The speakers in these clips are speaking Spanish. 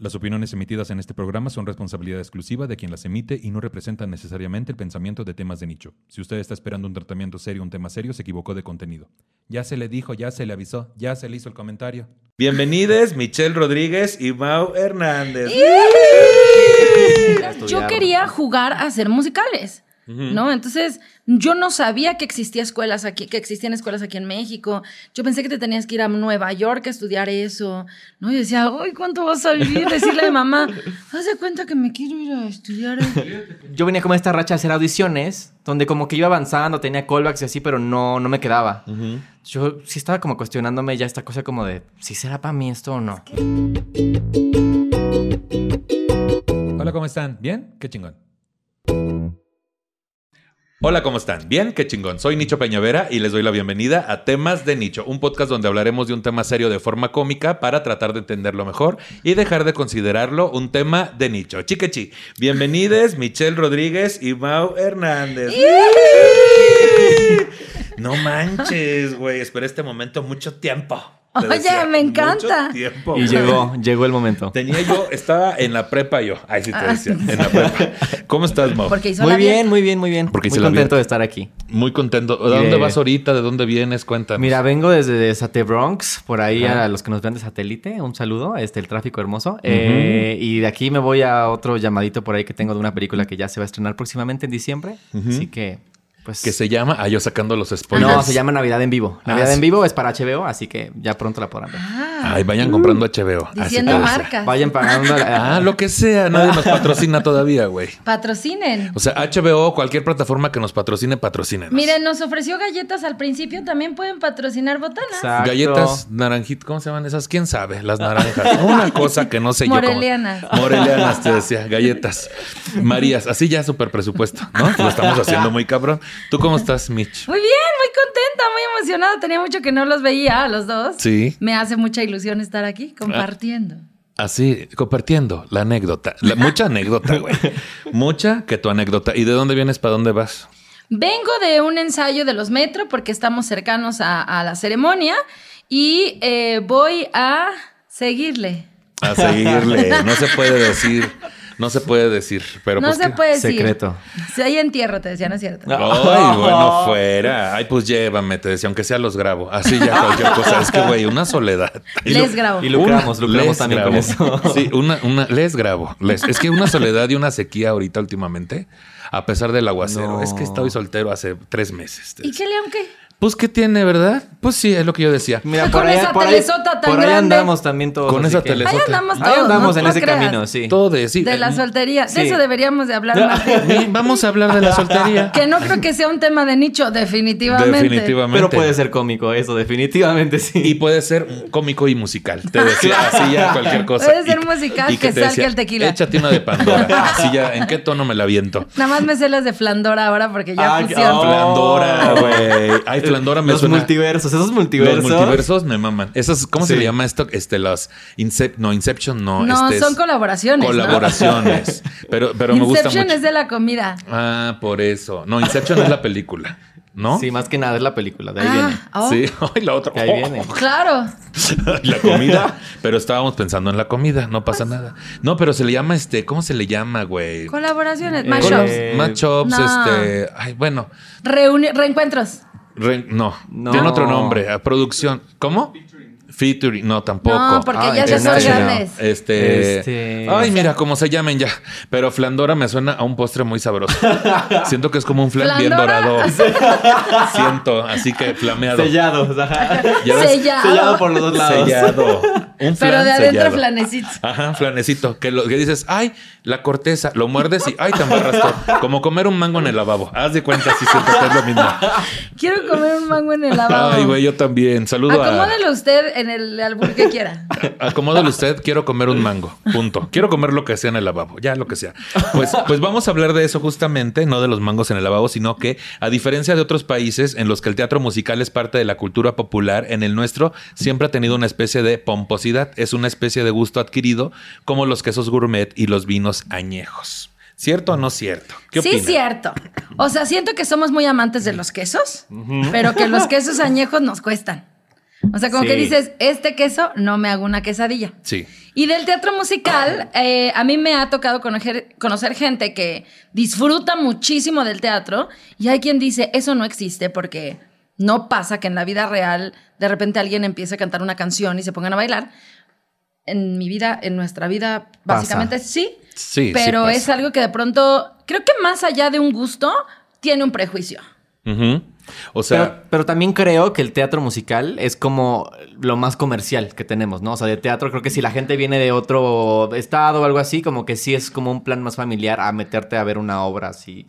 Las opiniones emitidas en este programa son responsabilidad exclusiva de quien las emite y no representan necesariamente el pensamiento de temas de nicho. Si usted está esperando un tratamiento serio, un tema serio, se equivocó de contenido. Ya se le dijo, ya se le avisó, ya se le hizo el comentario. Bienvenidos, Michelle Rodríguez y Mau Hernández. Yo quería jugar a hacer musicales. ¿No? Entonces, yo no sabía que existía escuelas aquí, que existían escuelas aquí en México. Yo pensé que te tenías que ir a Nueva York a estudiar eso. ¿No? Y decía, uy, ¿cuánto vas a vivir? Decirle a mi mamá, haz de cuenta que me quiero ir a estudiar. Yo venía como esta racha a hacer audiciones, donde como que iba avanzando, tenía callbacks y así, pero no, no me quedaba. Yo sí estaba como cuestionándome ya esta cosa como de, si será para mí esto o no. Hola, ¿cómo están? ¿Bien? Qué chingón. Hola, ¿cómo están? Bien, qué chingón. Soy Nicho Peñavera y les doy la bienvenida a Temas de Nicho, un podcast donde hablaremos de un tema serio de forma cómica para tratar de entenderlo mejor y dejar de considerarlo un tema de nicho. Chiquechi, bienvenidos Michelle Rodríguez y Mau Hernández. No manches, güey. Esperé este momento mucho tiempo. Te Oye, decía, me encanta. mucho tiempo, Y llegó, llegó el momento. Tenía yo, estaba en la prepa yo. Ay, sí te Ah, decía, en la prepa. ¿Cómo estás, Mau? Porque hizo Muy la bien, muy bien, muy bien. Porque hice muy contento de estar aquí. Muy contento. ¿De dónde de- vas ahorita? ¿De dónde vienes? Cuéntanos. Mira, vengo desde Sate Bronx, por ahí Ajá. a los que nos ven de satélite, un saludo, este, el tráfico hermoso. Eh, y de aquí me voy a otro llamadito por ahí que tengo de una película que ya se va a estrenar próximamente en diciembre. Así que, pues... que se llama, ah, yo sacando los spoilers. No, se llama Navidad en Vivo. Navidad Ah, en sí. Vivo es para HBO, así que ya pronto la podrán ver. Ah, Ay, vayan comprando HBO. Diciendo marcas. Vayan pagando. Ah, lo que sea. Nadie nos patrocina todavía, güey. Patrocinen. O sea, HBO, cualquier plataforma que nos patrocine, patrocinen. Miren, nos ofreció galletas al principio, también pueden patrocinar botanas. Exacto. Galletas naranjitas, ¿cómo se llaman esas? ¿Quién sabe? Las naranjas. Una cosa que no sé yo. cómo- Morelianas. Morelianas, te decía. Galletas. Marías. Así ya súper presupuesto, ¿no? Lo estamos haciendo muy cabrón. ¿Tú cómo estás, Mitch? Muy bien, muy contenta, muy emocionada. Tenía mucho que no los veía a los dos. Sí. Me hace mucha ilusión estar aquí compartiendo. Así, compartiendo la anécdota. La- mucha anécdota, güey. Mucha que tu anécdota. ¿Y de dónde vienes? ¿Para dónde vas? Vengo de un ensayo de los Metro porque estamos cercanos a, a la ceremonia y eh, voy a seguirle. A seguirle. No se puede decir. No se puede decir. Pero no pues se ¿qué? puede decir. Secreto. Si hay entierro, te decía, no es cierto. Ay, bueno, fuera. Ay, pues llévame, te decía, aunque sea los grabo. Así ya cualquier cosa. Es que, güey, una soledad. Y Les grabo. Y lucramos, lucramos les también con grabo. eso. Sí, una, una, les grabo. Les- es que una soledad y una sequía ahorita últimamente, a pesar del aguacero. No. Es que estoy soltero hace tres meses. ¿Y qué león qué? Pues, ¿qué tiene, verdad? Pues sí, es lo que yo decía. Mira, Con por ahí, esa por ahí, telesota tan por ahí andamos también todos. Con esa que- telesota. Ahí andamos Ahí todos. andamos no- en no ese creas. camino, sí. Todo de sí. De la soltería. Sí. De eso deberíamos de hablar más. Vamos a hablar de la soltería. Que no creo que sea un tema de nicho, definitivamente. Definitivamente. Pero puede ser cómico, eso, definitivamente sí. Y puede ser cómico y musical. Te decía así ya cualquier cosa. Puede ser Y- musical, y que salga el tequila. Échate una de Pandora. Así ya, ¿en qué tono me la viento? Nada más me sé las de Flandora ahora porque ya Ah, fusión. oh. Flandora, güey. Me Los suena. multiversos, esos Los multiversos. multiversos me maman. Esas, ¿cómo se le llama esto? Este, las Incep, no, Inception, no. No, este es son colaboraciones. ¿no? Colaboraciones. Pero, pero me gusta Inception es de la comida. Ah, por eso. No, Inception es la película. ¿No? Sí, más que nada es la película, de ahí viene. Ah, oh, Sí, ay, la otra. Que ahí viene. Claro. la comida. Pero estábamos pensando en la comida, no pasa nada. No, pero se le llama este, ¿cómo se le llama, güey? Colaboraciones. Eh, Mashups. Eh, Matchups, no. este. Ay, bueno. Reuni- reencuentros. Re- no, No. tiene otro nombre. a producción. ¿Cómo? Featuring. No, tampoco. No, porque Ah, ya se son grandes. Este, Este- Ay, mira, cómo se llamen ya. Pero Flandora me suena a un postre muy sabroso. Siento que es como un flan bien dorado. Siento, así que flameado. Sellado, Sellado. Sellado por los dos lados. Sellado. Un flan Pero de adentro sellado. flanecito. Ajá, flanecito. Que, lo, que dices, ay, la corteza, lo muerdes y ay, te embarras todo. Como comer un mango en el lavabo. Haz de cuenta si siento que es lo mismo. Quiero comer un mango en el lavabo. Ay, güey, yo también. Saludo a. Acomódelo usted en el albur que quiera. Acomódalo usted, quiero comer un mango. Punto. Quiero comer lo que sea en el lavabo, ya lo que sea. Pues, pues vamos a hablar de eso justamente, no de los mangos en el lavabo, sino que, a diferencia de otros países en los que el teatro musical es parte de la cultura popular, en el nuestro siempre ha tenido una especie de pomposidad, es una especie de gusto adquirido, como los quesos gourmet y los vinos añejos. ¿Cierto o no cierto? ¿Qué sí, opinan? cierto. O sea, siento que somos muy amantes de los quesos, pero que los quesos añejos nos cuestan. O sea, como Sí. que dices, este queso no me hago una quesadilla. Sí. Y del teatro musical, eh, a mí me ha tocado conocer, conocer gente que disfruta muchísimo del teatro y hay quien dice, eso no existe porque no pasa que en la vida real de repente alguien empiece a cantar una canción y se pongan a bailar. En mi vida, en nuestra vida, básicamente sí. Sí, sí Pero pasa. es algo que de pronto, creo que más allá de un gusto, tiene un prejuicio. Ujú. O sea, pero, pero también creo que el teatro musical es como lo más comercial que tenemos, ¿no? O sea, de teatro creo que si la gente viene de otro estado o algo así, como que sí es como un plan más familiar a meterte a ver una obra así,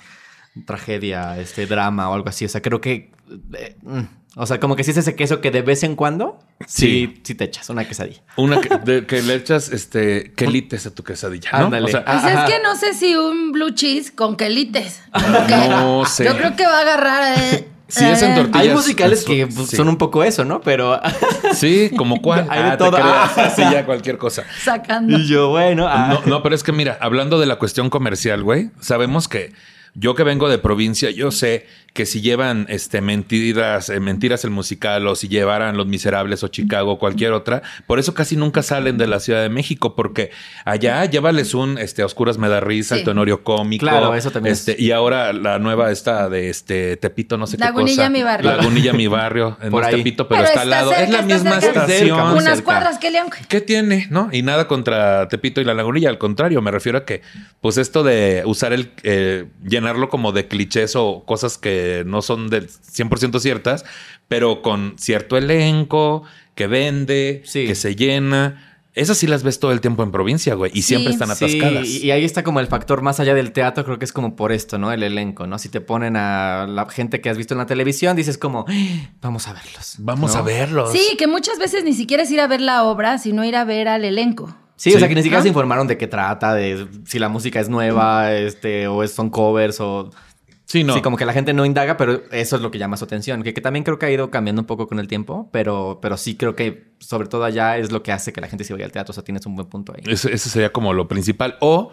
tragedia, este drama o algo así. O sea, creo que... eh, mm, o sea, como que sí es ese queso que de vez en cuando sí, sí, te echas una quesadilla. una que, de- que le echas este quelites a tu quesadilla, ¿no? Ándale. O sea, Ah, Pues ajá. es que no sé si un blue cheese con quelites. Que No sé. Yo creo que va a agarrar. eh, En eh, tortilla. Hay Ellas- musicales que sí. pues, son un poco eso, ¿no? Pero... Sí, como cuál. Hay de Ah, te todo. creas. Ah. Sí, ya cualquier cosa. Sacando. y yo, bueno... ah. No, no, pero es que mira, hablando de la cuestión comercial, güey, sabemos que yo que vengo de provincia, yo sé que si llevan este mentiras, eh, mentiras el musical, o si llevaran Los Miserables o Chicago o cualquier otra, por eso casi nunca salen de la Ciudad de México, porque allá llévales un este a Oscuras me da risa, Sí. el tenorio cómico. Claro, eso también Este, es. y ahora la nueva esta de este Tepito, no sé Lagunilla, qué cosa. mi barrio. Lagunilla mi barrio, en Por ahí. Tepito, pero, Pero está al está lado. cerca, es la está misma cerca. estación. Unas cerca. cuadras, ¿qué le ¿Qué tiene? ¿No? Y nada contra Tepito y la Lagunilla, al contrario, me refiero a que, pues esto de usar el, eh, llenarlo como de clichés o cosas que no son del 100% ciertas, pero con cierto elenco, que vende, Sí. que se llena. Esas sí las ves todo el tiempo en provincia, güey, y Sí. siempre están Sí, atascadas. y y ahí está como el factor más allá del teatro, creo que es como por esto, ¿no? El elenco, ¿no? Si te ponen a la gente que has visto en la televisión, dices como, "Ah, vamos a verlos. Vamos ¿no? a verlos. Sí, que muchas veces ni siquiera es ir a ver la obra, sino ir a ver al elenco. Sí, Sí. o sea, que ni siquiera se informaron de qué trata, de si la música es nueva, este, o son covers, o... Sí, no. Sí, como que la gente no indaga, pero eso es lo que llama su atención. Que, que también creo que ha ido cambiando un poco con el tiempo, pero, pero sí creo que sobre todo allá es lo que hace que la gente se vaya al teatro. O sea, tienes un buen punto ahí. Ese sería como lo principal. O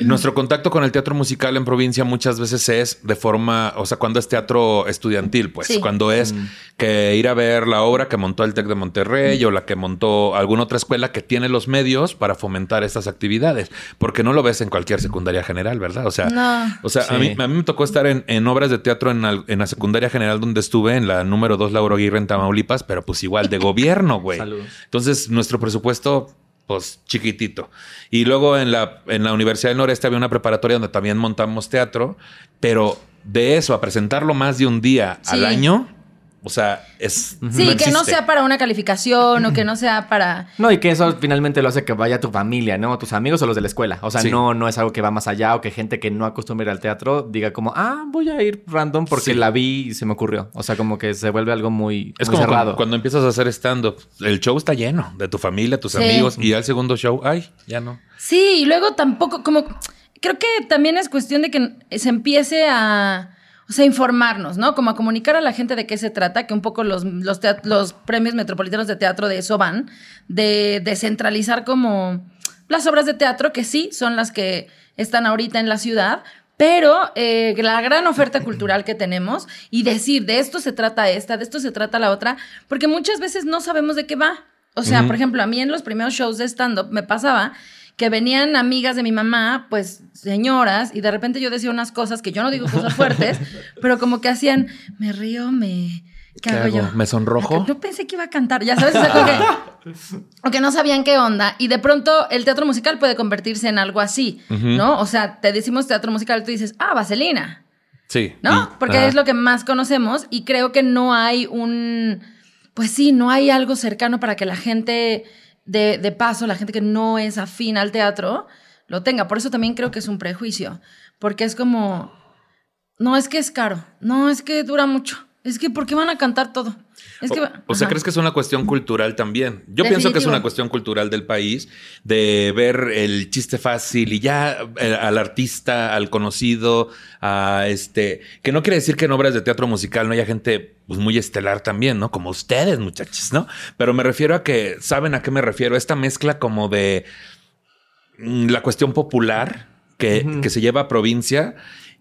nuestro contacto con el teatro musical en provincia muchas veces es de forma, o sea, cuando es teatro estudiantil, pues, Sí. cuando es que ir a ver la obra que montó el TEC de Monterrey o la que montó alguna otra escuela que tiene los medios para fomentar estas actividades, porque no lo ves en cualquier secundaria general, ¿verdad? O sea, No. o sea, a, mí, a mí me tocó estar en, en obras de teatro en, al- en la secundaria general donde estuve, en la número 2 Lauro Aguirre en Tamaulipas, pero pues igual de gobierno, güey. Salud. Entonces, nuestro presupuesto, pues chiquitito. Y luego en la, en la Universidad del Noreste había una preparatoria donde también montamos teatro, pero de eso a presentarlo más de un día al año, o sea, es. Sí, que no sea para una calificación o que no sea para. No, y que eso finalmente lo hace que vaya tu familia, ¿no? Tus amigos o los de la escuela. O sea, Sí. no, no es algo que va más allá o que gente que no acostumbra ir al teatro diga como, ah, voy a ir random porque Sí. la vi y se me ocurrió. O sea, como que se vuelve algo muy, Es muy como cerrado. cuando, cuando empiezas a hacer stand-up. El show está lleno de tu familia, tus Sí. amigos, y al segundo show, ay, ya no. Sí, y luego tampoco, como. Creo que también es cuestión de que se empiece a. O sea, informarnos, ¿no? Como a comunicar a la gente de qué se trata, que un poco los, los, premios metropolitanos de teatro de eso van, de descentralizar como las obras de teatro, que sí son las que están ahorita en la ciudad, pero eh, la gran oferta cultural que tenemos y decir, de esto se trata esta, de esto se trata la otra, porque muchas veces no sabemos de qué va. O sea, por ejemplo, a mí en los primeros shows de stand-up me pasaba que venían amigas de mi mamá, pues señoras, y de repente yo decía unas cosas que yo no digo cosas fuertes, pero como que hacían, me río, me... ¿Qué, ¿Qué hago, hago? yo? ¿Me sonrojo? Yo pensé que iba a cantar, ya sabes, o sea, que, o que no sabían qué onda, y de pronto el teatro musical puede convertirse en algo así, ¿no? O sea, te decimos teatro musical, tú dices, ah, Vaselina, Sí. ¿no? Y- Porque ajá. es lo que más conocemos y creo que no hay un, pues sí, no hay algo cercano para que la gente de, de paso, la gente que no es afín al teatro, lo tenga. Por eso también creo que es un prejuicio, porque es como, no es que es caro, no es que dura mucho, es que ¿por qué van a cantar todo? Es que, o, o sea. ¿crees que es una cuestión cultural también? Yo pienso que es una cuestión cultural del país, de ver el chiste fácil y ya eh, al artista, al conocido, a este, que no quiere decir que en obras de teatro musical no haya gente pues, muy estelar también, ¿no? Como ustedes, muchachos, ¿no? Pero me refiero a que, ¿saben a qué me refiero? Esta mezcla como de mm, la cuestión popular que, que se lleva a provincia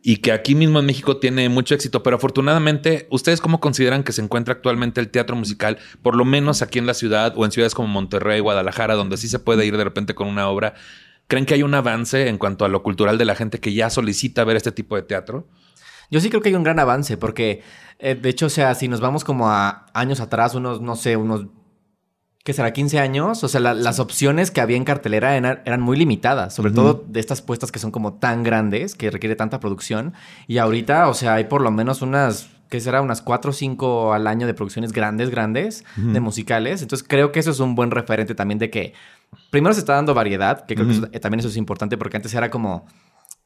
y que aquí mismo en México tiene mucho éxito. Pero afortunadamente, ¿ustedes cómo consideran que se encuentra actualmente el teatro musical? Por lo menos aquí en la ciudad o en ciudades como Monterrey, Guadalajara, donde sí se puede ir de repente con una obra. ¿Creen que hay un avance en cuanto a lo cultural de la gente que ya solicita ver este tipo de teatro? Yo sí creo que hay un gran avance, porque eh, de hecho, o sea, si nos vamos como a años atrás, unos, no sé, unos que será 15 años, o sea, las opciones que había en cartelera eran, muy limitadas, sobre todo de estas puestas que son como tan grandes, que requiere tanta producción. Y ahorita, o sea, hay por lo menos unas, que será unas 4 o 5 al año de producciones grandes, grandes, de musicales. Entonces creo que eso es un buen referente también de que, primero se está dando variedad, que creo que también eso es importante porque antes era como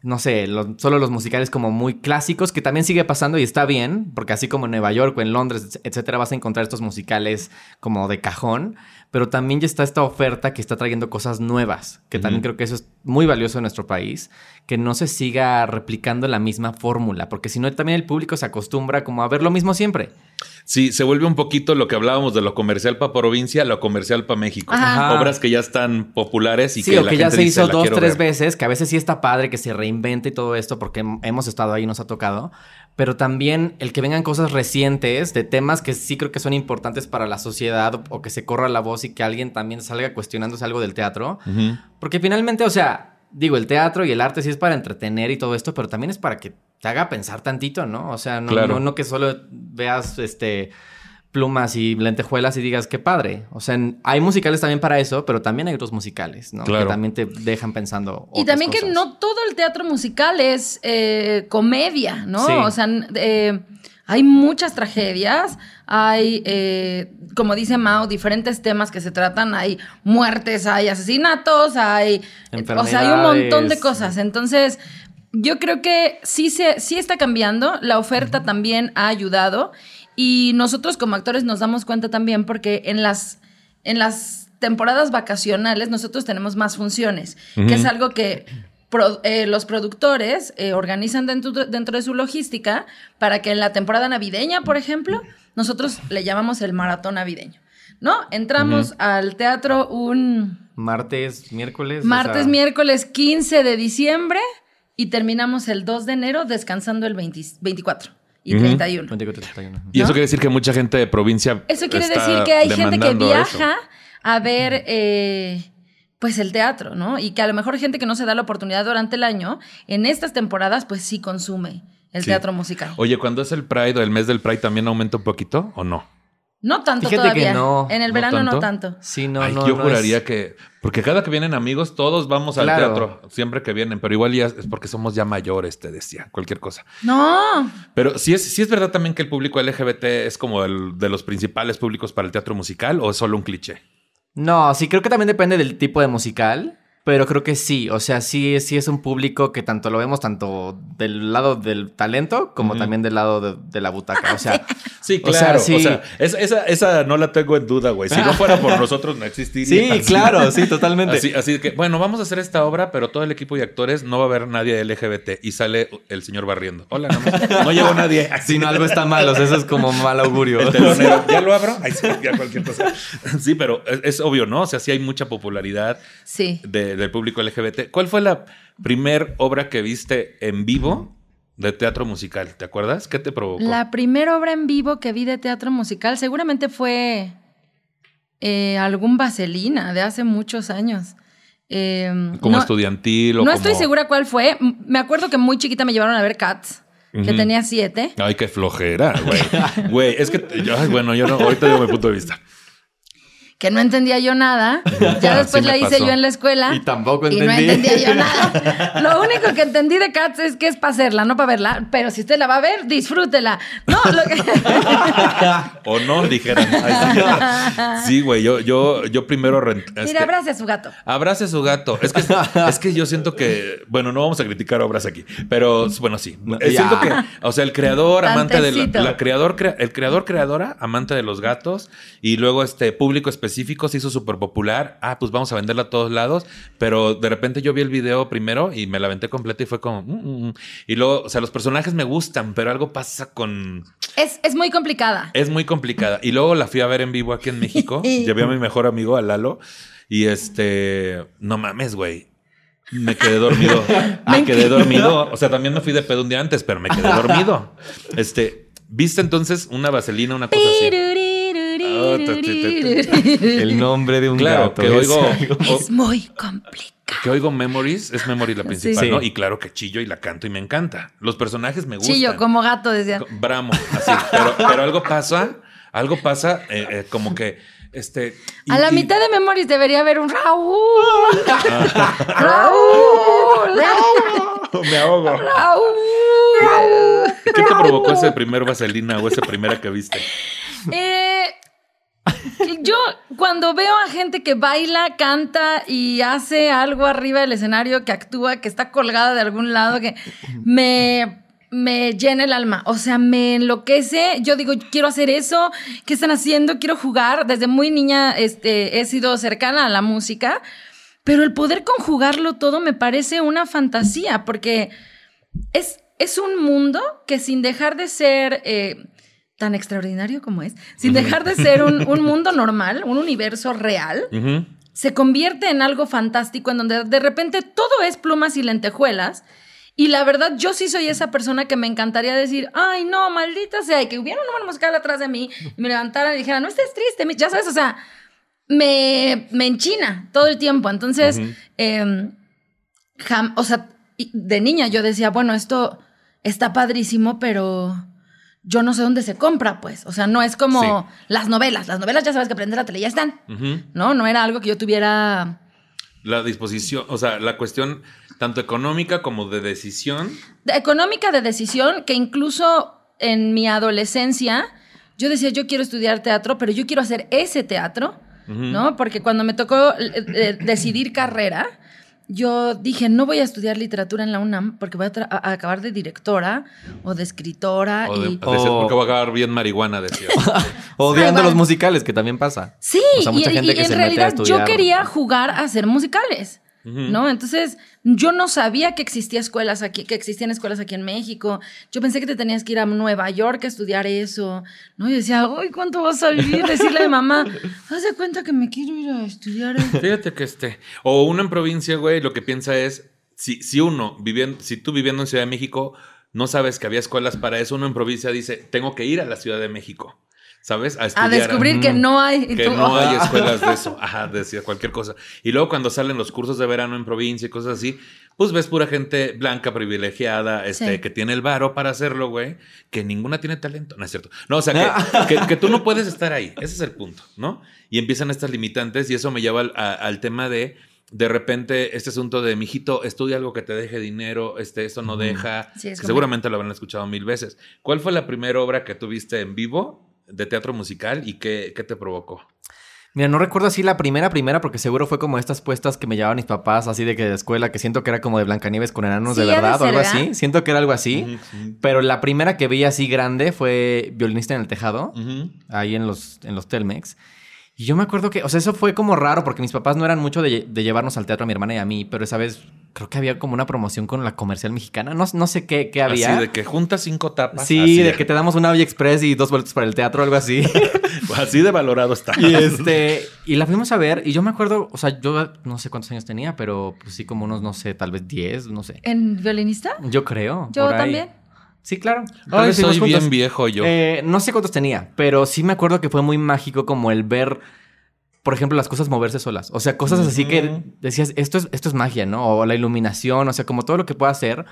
no sé, solo los musicales como muy clásicos, que también sigue pasando y está bien, porque así como en Nueva York o en Londres, etcétera, vas a encontrar estos musicales como de cajón, pero también ya está esta oferta que está trayendo cosas nuevas, que también creo que eso es muy valioso en nuestro país, que no se siga replicando la misma fórmula, porque si no también el público se acostumbra como a ver lo mismo siempre. Sí, se vuelve un poquito lo que hablábamos de lo comercial para provincia, lo comercial para México. Obras que ya están populares y sí, que, o que ya se hizo dos, tres veces, que a veces sí está padre que se reinvente y todo esto, porque hemos estado ahí y nos ha tocado. Pero también el que vengan cosas recientes de temas que sí creo que son importantes para la sociedad o que se corra la voz y que alguien también salga cuestionándose algo del teatro. Porque finalmente, o sea, digo, el teatro y el arte sí es para entretener y todo esto, pero también es para que te haga pensar tantito, ¿no? O sea, no, no, que solo veas este plumas y lentejuelas y digas qué padre. O sea, hay musicales también para eso, pero también hay otros musicales, ¿no? Que también te dejan pensando. Y también que no todo el teatro musical es eh, comedia, ¿no? O sea, eh, hay muchas tragedias, hay, eh, como dice Mao, diferentes temas que se tratan, hay muertes, hay asesinatos, hay... O sea, hay un montón de cosas. Entonces, yo creo que sí, se, sí está cambiando, la oferta también ha ayudado y nosotros como actores nos damos cuenta también porque en las, en las temporadas vacacionales nosotros tenemos más funciones, que es algo que eh, los productores eh, organizan dentro, dentro de su logística para que en la temporada navideña, por ejemplo, nosotros le llamamos el maratón navideño. ¿No? Entramos al teatro un... Martes, miércoles. Martes, miércoles 15 de diciembre y terminamos el 2 de enero descansando el 24 y 31. Y eso quiere decir que mucha gente de provincia. Eso quiere decir que hay gente que viaja a ver eh, pues el teatro, ¿no? Y que a lo mejor gente que no se da la oportunidad durante el año, en estas temporadas, pues sí consume el teatro musical. Oye, cuando es el Pride o el mes del Pride, ¿también aumenta un poquito o no? No tanto todavía. En el verano no tanto. Sí, no, no. Yo juraría que. Porque cada que vienen amigos, todos vamos al teatro. Siempre que vienen. Pero igual ya es porque somos ya mayores, te decía. Cualquier cosa. No. Pero sí es, sí es verdad también que el público LGBT es como el de los principales públicos para el teatro musical o es solo un cliché. No, sí, creo que también depende del tipo de musical. Pero creo que sí, o sea, sí, sí es un público que tanto lo vemos tanto del lado del talento como también del lado de, la butaca. O sea, sí, claro. O sea, esa, esa, no la tengo en duda, güey. Si no fuera por nosotros, no existiría. Sí, claro, sí, totalmente. Así, así, que, bueno, vamos a hacer esta obra, pero todo el equipo de actores no va a haber nadie LGBT. Y sale el señor barriendo. Hola, no, no llegó nadie. Si no, algo está mal, o sea, eso es como mal augurio. El telonero, ¿ya lo abro? Ahí sí, ya cualquier cosa. Sí, pero es, es obvio, ¿no? O sea, sí hay mucha popularidad. Sí. De, del público LGBT. ¿Cuál fue la primer obra que viste en vivo de teatro musical? ¿Te acuerdas? ¿Qué te provocó? La primera obra en vivo que vi de teatro musical seguramente fue eh, algún Vaselina de hace muchos años. Em, como estudiantil o No estoy segura cuál fue. Me acuerdo que muy chiquita me llevaron a ver Cats. Que tenía siete. Ay, qué flojera, güey. Güey, es que, bueno, yo no, ahorita digo mi punto de vista que no entendía yo nada. Ya después la hice yo en la escuela. Y tampoco entendí. Y no entendía yo nada. Lo único que entendí de Cats es que es para hacerla, no para verla. Pero si usted la va a ver, disfrútela. No, lo que... o no, dijeron. sí, güey, yo, yo, yo primero... Mira, este, abrace a su gato. Abrace a su gato. Es que, es que yo siento que... Bueno, no vamos a criticar obras aquí. Pero, bueno, sí. Siento que... O sea, el creador, amante de la... creador, el creador, creadora, amante de los gatos. Y luego este público especial específico se hizo súper popular. Ah, pues vamos a venderla a todos lados. Pero de repente yo vi el video primero y me la aventé completa y fue como. Mm, mm, mm". Y luego, o sea, los personajes me gustan, pero algo pasa con. Es, es muy complicada. Es muy complicada. Y luego la fui a ver en vivo aquí en México. Llevé a mi mejor amigo, a Lalo. Y este. No mames, güey Me quedé dormido. me quedé dormido. O sea, también me fui de pedo un día antes, pero me quedé dormido. Este, ¿viste entonces una vaselina, una cosa así? El nombre de un Claro, gato. que es oigo, Es muy complicado. que oigo Memories, es Memories la principal, Sí. ¿no? Y claro que chillo y la canto y me encanta. Los personajes me gustan. Chillo, como gato, decían. Bramo, así. Pero, pero algo pasa, algo pasa, eh, eh, como que, este... y- A la y- mitad de Memories debería haber un Raúl. Raúl. Me ahogo. Raúl. ¿Qué te provocó ese primer vaselina o esa primera que viste? Eh, yo cuando veo a gente que baila, canta y hace algo arriba del escenario, que actúa, que está colgada de algún lado, que me, me llena el alma. O sea, me enloquece. Yo digo, quiero hacer eso. ¿Qué están haciendo? Quiero jugar. Desde muy niña este, he sido cercana a la música. Pero el poder conjugarlo todo me parece una fantasía, porque es, es un mundo que sin dejar de ser eh, tan extraordinario como es, sin dejar de ser un, un mundo normal, un universo real, se convierte en algo fantástico en donde de repente todo es plumas y lentejuelas. Y la verdad, yo sí soy esa persona que me encantaría decir, ay, no, maldita sea, y que hubiera un número musical atrás de mí y me levantara y dijera, no estés triste, mi-". ya sabes, o sea, me, me enchina todo el tiempo. Entonces, em, jam- o sea, de niña yo decía, bueno, esto está padrísimo, pero yo no sé dónde se compra, pues. O sea, no es como Sí. las novelas. Las novelas ya sabes que aprender la tele ya están. ¿No? No era algo que yo tuviera. La disposición, o sea, la cuestión tanto económica como de decisión. de- económica de decisión, que incluso en mi adolescencia yo decía, yo quiero estudiar teatro, pero yo quiero hacer ese teatro, ¿no? Porque cuando me tocó eh, eh, decidir carrera, yo dije, no voy a estudiar literatura en la UNAM porque voy a, tra- a- a acabar de directora o de escritora. O de, y... O- porque va a acabar bien marihuana, decía. Odiando los musicales, que también pasa. Sí, O sea, mucha y, gente y que en se mete a realidad yo quería jugar a hacer musicales. ¿No? Entonces, yo no sabía que existía escuelas aquí, que existían escuelas aquí en México. Yo pensé que te tenías que ir a Nueva York a estudiar eso. ¿No? Y decía, uy, ¿cuánto va a salir? Decirle a mi mamá, haz de cuenta que me quiero ir a estudiar. eso". Fíjate que este. O uno en provincia, güey, lo que piensa es: si, si uno, viviendo, si tú viviendo en Ciudad de México, no sabes que había escuelas para eso, uno en provincia dice: Tengo que ir a la Ciudad de México. ¿Sabes? A A estudiar. descubrir que no hay. que tú, no hay escuelas de eso. Ajá, decía cualquier cosa. Y luego cuando salen los cursos de verano en provincia y cosas así, pues ves pura gente blanca, privilegiada, este, Sí. que tiene el varo para hacerlo, güey, que ninguna tiene talento. No es cierto. No, o sea, que, que- que tú no puedes estar ahí. Ese es el punto, ¿no? Y empiezan estas limitantes y eso me lleva al, a- al tema de de repente este asunto de mijito, estudia algo que te deje dinero, este, esto no deja. Sí, es que seguramente lo habrán escuchado mil veces. ¿Cuál fue la primera obra que tuviste en vivo de teatro musical y qué, qué te provocó? Mira, no recuerdo así la primera, primera, porque seguro fue como estas puestas que me llevaban mis papás, así de que de escuela, que siento que era como de Blancanieves con enanos Sí, de verdad o algo ¿verdad? así. Siento que era algo así. Pero la primera que vi así grande fue Violinista en el Tejado, ahí en los, en los Telmex. Y yo me acuerdo que, o sea, eso fue como raro porque mis papás no eran mucho de, de llevarnos al teatro a mi hermana y a mí, pero esa vez creo que había como una promoción con la comercial mexicana. No, no sé qué, qué había. Así de que juntas cinco tapas. Sí, así de que te damos una Vía Express y dos boletos para el teatro, algo así. Así de valorado está. y este, y la fuimos a ver y yo me acuerdo, o sea, yo no sé cuántos años tenía, pero pues sí como unos, no sé, tal vez 10, no sé. ¿En violinista? Yo creo. Yo por ahí. también. Sí, claro. Ay, soy bien viejo yo. Eh, no sé cuántos tenía, pero sí me acuerdo que fue muy mágico como el ver, por ejemplo, las cosas moverse solas. O sea, cosas así que decías, esto es, esto es magia, ¿no? O la iluminación, o sea, como todo lo que pueda hacer.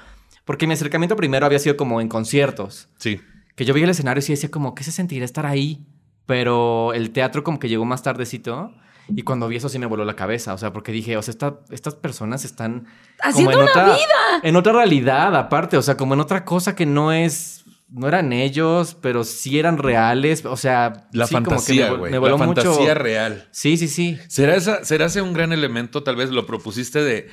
Porque mi acercamiento primero había sido como en conciertos. sí. Que yo veía el escenario y decía como, ¿qué se sentirá estar ahí? Pero el teatro como que llegó más tardecito. Y cuando vi eso sí me voló la cabeza. O sea, porque dije, o sea, esta- estas personas están... como Haciendo en una otra, vida. En otra realidad, aparte. O sea, como en otra cosa que no es... No eran ellos, pero sí eran reales. O sea... La sí, fantasía, güey. me La mucho... fantasía real. Sí, sí, sí. ¿Será, esa, ¿Será ese un gran elemento? Tal vez lo propusiste de.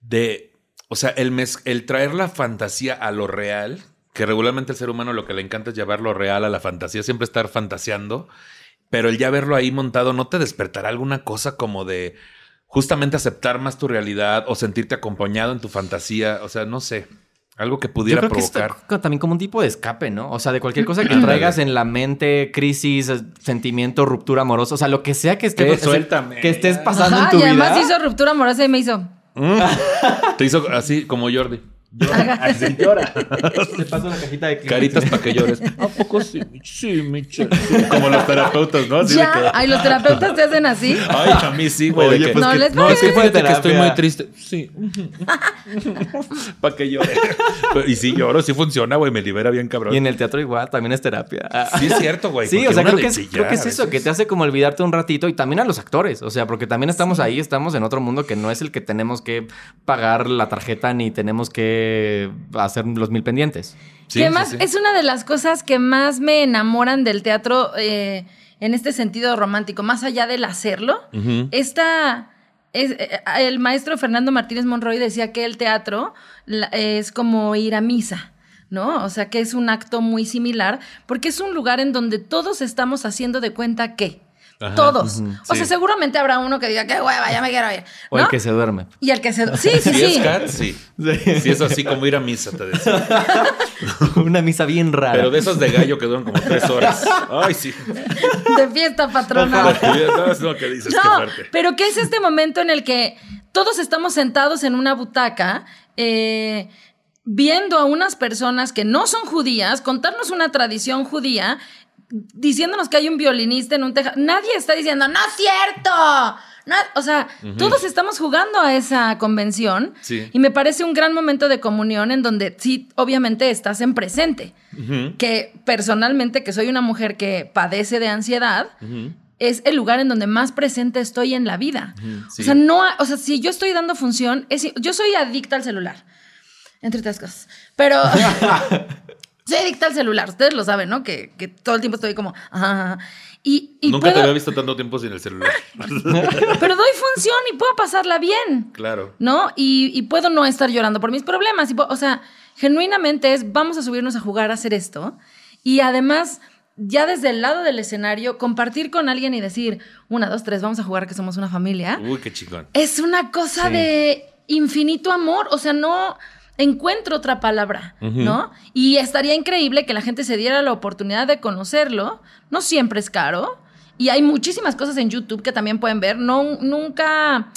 de o sea, el, mez- el traer la fantasía a lo real, que regularmente el ser humano lo que le encanta es llevar lo real a la fantasía, siempre estar fantaseando, pero el ya verlo ahí montado, ¿no te despertará alguna cosa como de justamente aceptar más tu realidad o sentirte acompañado en tu fantasía? O sea, no sé. Algo que Yo pudiera creo que es provocar. también como un tipo de escape, ¿no? O sea, de cualquier cosa que traigas en la mente, crisis, sentimiento, ruptura amorosa, o sea, lo que sea que, esté, ese- suéltame. que estés pasando Ajá, en tu y además vida. hizo ruptura amorosa y me hizo. Te hizo así como Jordi. Así llora. Te paso la cajita de Kleenex. Caritas para que llores. ¿A poco sí? Sí, Michelle. Sí. Como los terapeutas, ¿no? Así de Ya, que- ay, los terapeutas te hacen así. Ay, a mí sí, güey. de Oye, que- pues No que- les No, es que fíjate que estoy muy triste. Sí. Para que llore. Y sí lloro, sí funciona, güey. Me libera bien cabrón. Y en el teatro igual, también es terapia. Sí es cierto, güey. Sí, o sea, creo que, es, creo que es eso, que te hace como olvidarte un ratito y también a los actores, o sea, porque también estamos ahí, estamos en otro mundo que no es el que tenemos que pagar la tarjeta ni tenemos que hacer los mil pendientes. Sí, que sí, más sí. es una de las cosas que más me enamoran del teatro eh, en este sentido romántico, más allá del hacerlo. Esta. Es, eh, el maestro Fernando Martínez Monroy decía que el teatro es como ir a misa, ¿no? O sea, que es un acto muy similar, porque es un lugar en donde todos estamos haciendo de cuenta que. Ajá, todos. O sí. sea, seguramente habrá uno que diga, qué hueva, ya me quiero ir. O ¿no? el que se duerme. Y el que se. Sí, sí, Si sí. es cat, sí. Si es así como ir a misa, te decía. Una misa bien rara. Pero de esos de gallo que duran como tres horas. Ay, sí. De fiesta patrona. No, es lo que dices, qué No, fuerte. pero ¿qué es este momento en el que todos estamos sentados en una butaca eh, viendo a unas personas que no son judías contarnos una tradición judía, diciéndonos que hay un violinista en un tejado? Nadie está diciendo, no es cierto. No, o sea, todos estamos jugando a esa convención Sí. y me parece un gran momento de comunión en donde sí, obviamente estás en presente. Que personalmente, que soy una mujer que padece de ansiedad, es el lugar en donde más presente estoy en la vida. sí. O sea, no, o sea, si yo estoy dando función, es, yo soy adicta al celular, entre otras cosas. Pero soy adicta al celular, ustedes lo saben, ¿no? Que, que todo el tiempo estoy como, ah, y, y Nunca te había visto tanto tiempo sin el celular. pero doy función y puedo pasarla bien. claro. ¿no? Y, y puedo no estar llorando por mis problemas. Y o sea, genuinamente es, vamos a subirnos a jugar a hacer esto. Y además, ya desde el lado del escenario, compartir con alguien y decir, una, dos, tres, vamos a jugar que somos una familia, Uy, qué chingón. es una cosa Sí. de infinito amor. O sea, no encuentro otra palabra, ¿no? Y estaría increíble que la gente se diera la oportunidad de conocerlo. No siempre es caro. Y hay muchísimas cosas en YouTube que también pueden ver. No, nunca...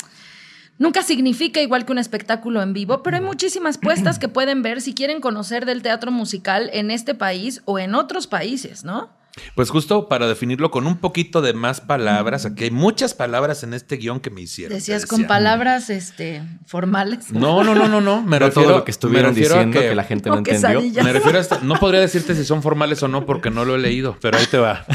Nunca significa igual que un espectáculo en vivo, pero hay muchísimas puestas que pueden ver si quieren conocer del teatro musical en este país o en otros países, ¿no? Pues justo para definirlo con un poquito de más palabras, aquí hay muchas palabras en este guion que me hicieron. Decías con palabras este, formales. No, no, no, no, no. Me refiero todo lo que estuvieron diciendo que, la gente no entendió. Me refiero a esta- no podría decirte si son formales o no porque no lo he leído, pero ahí te va.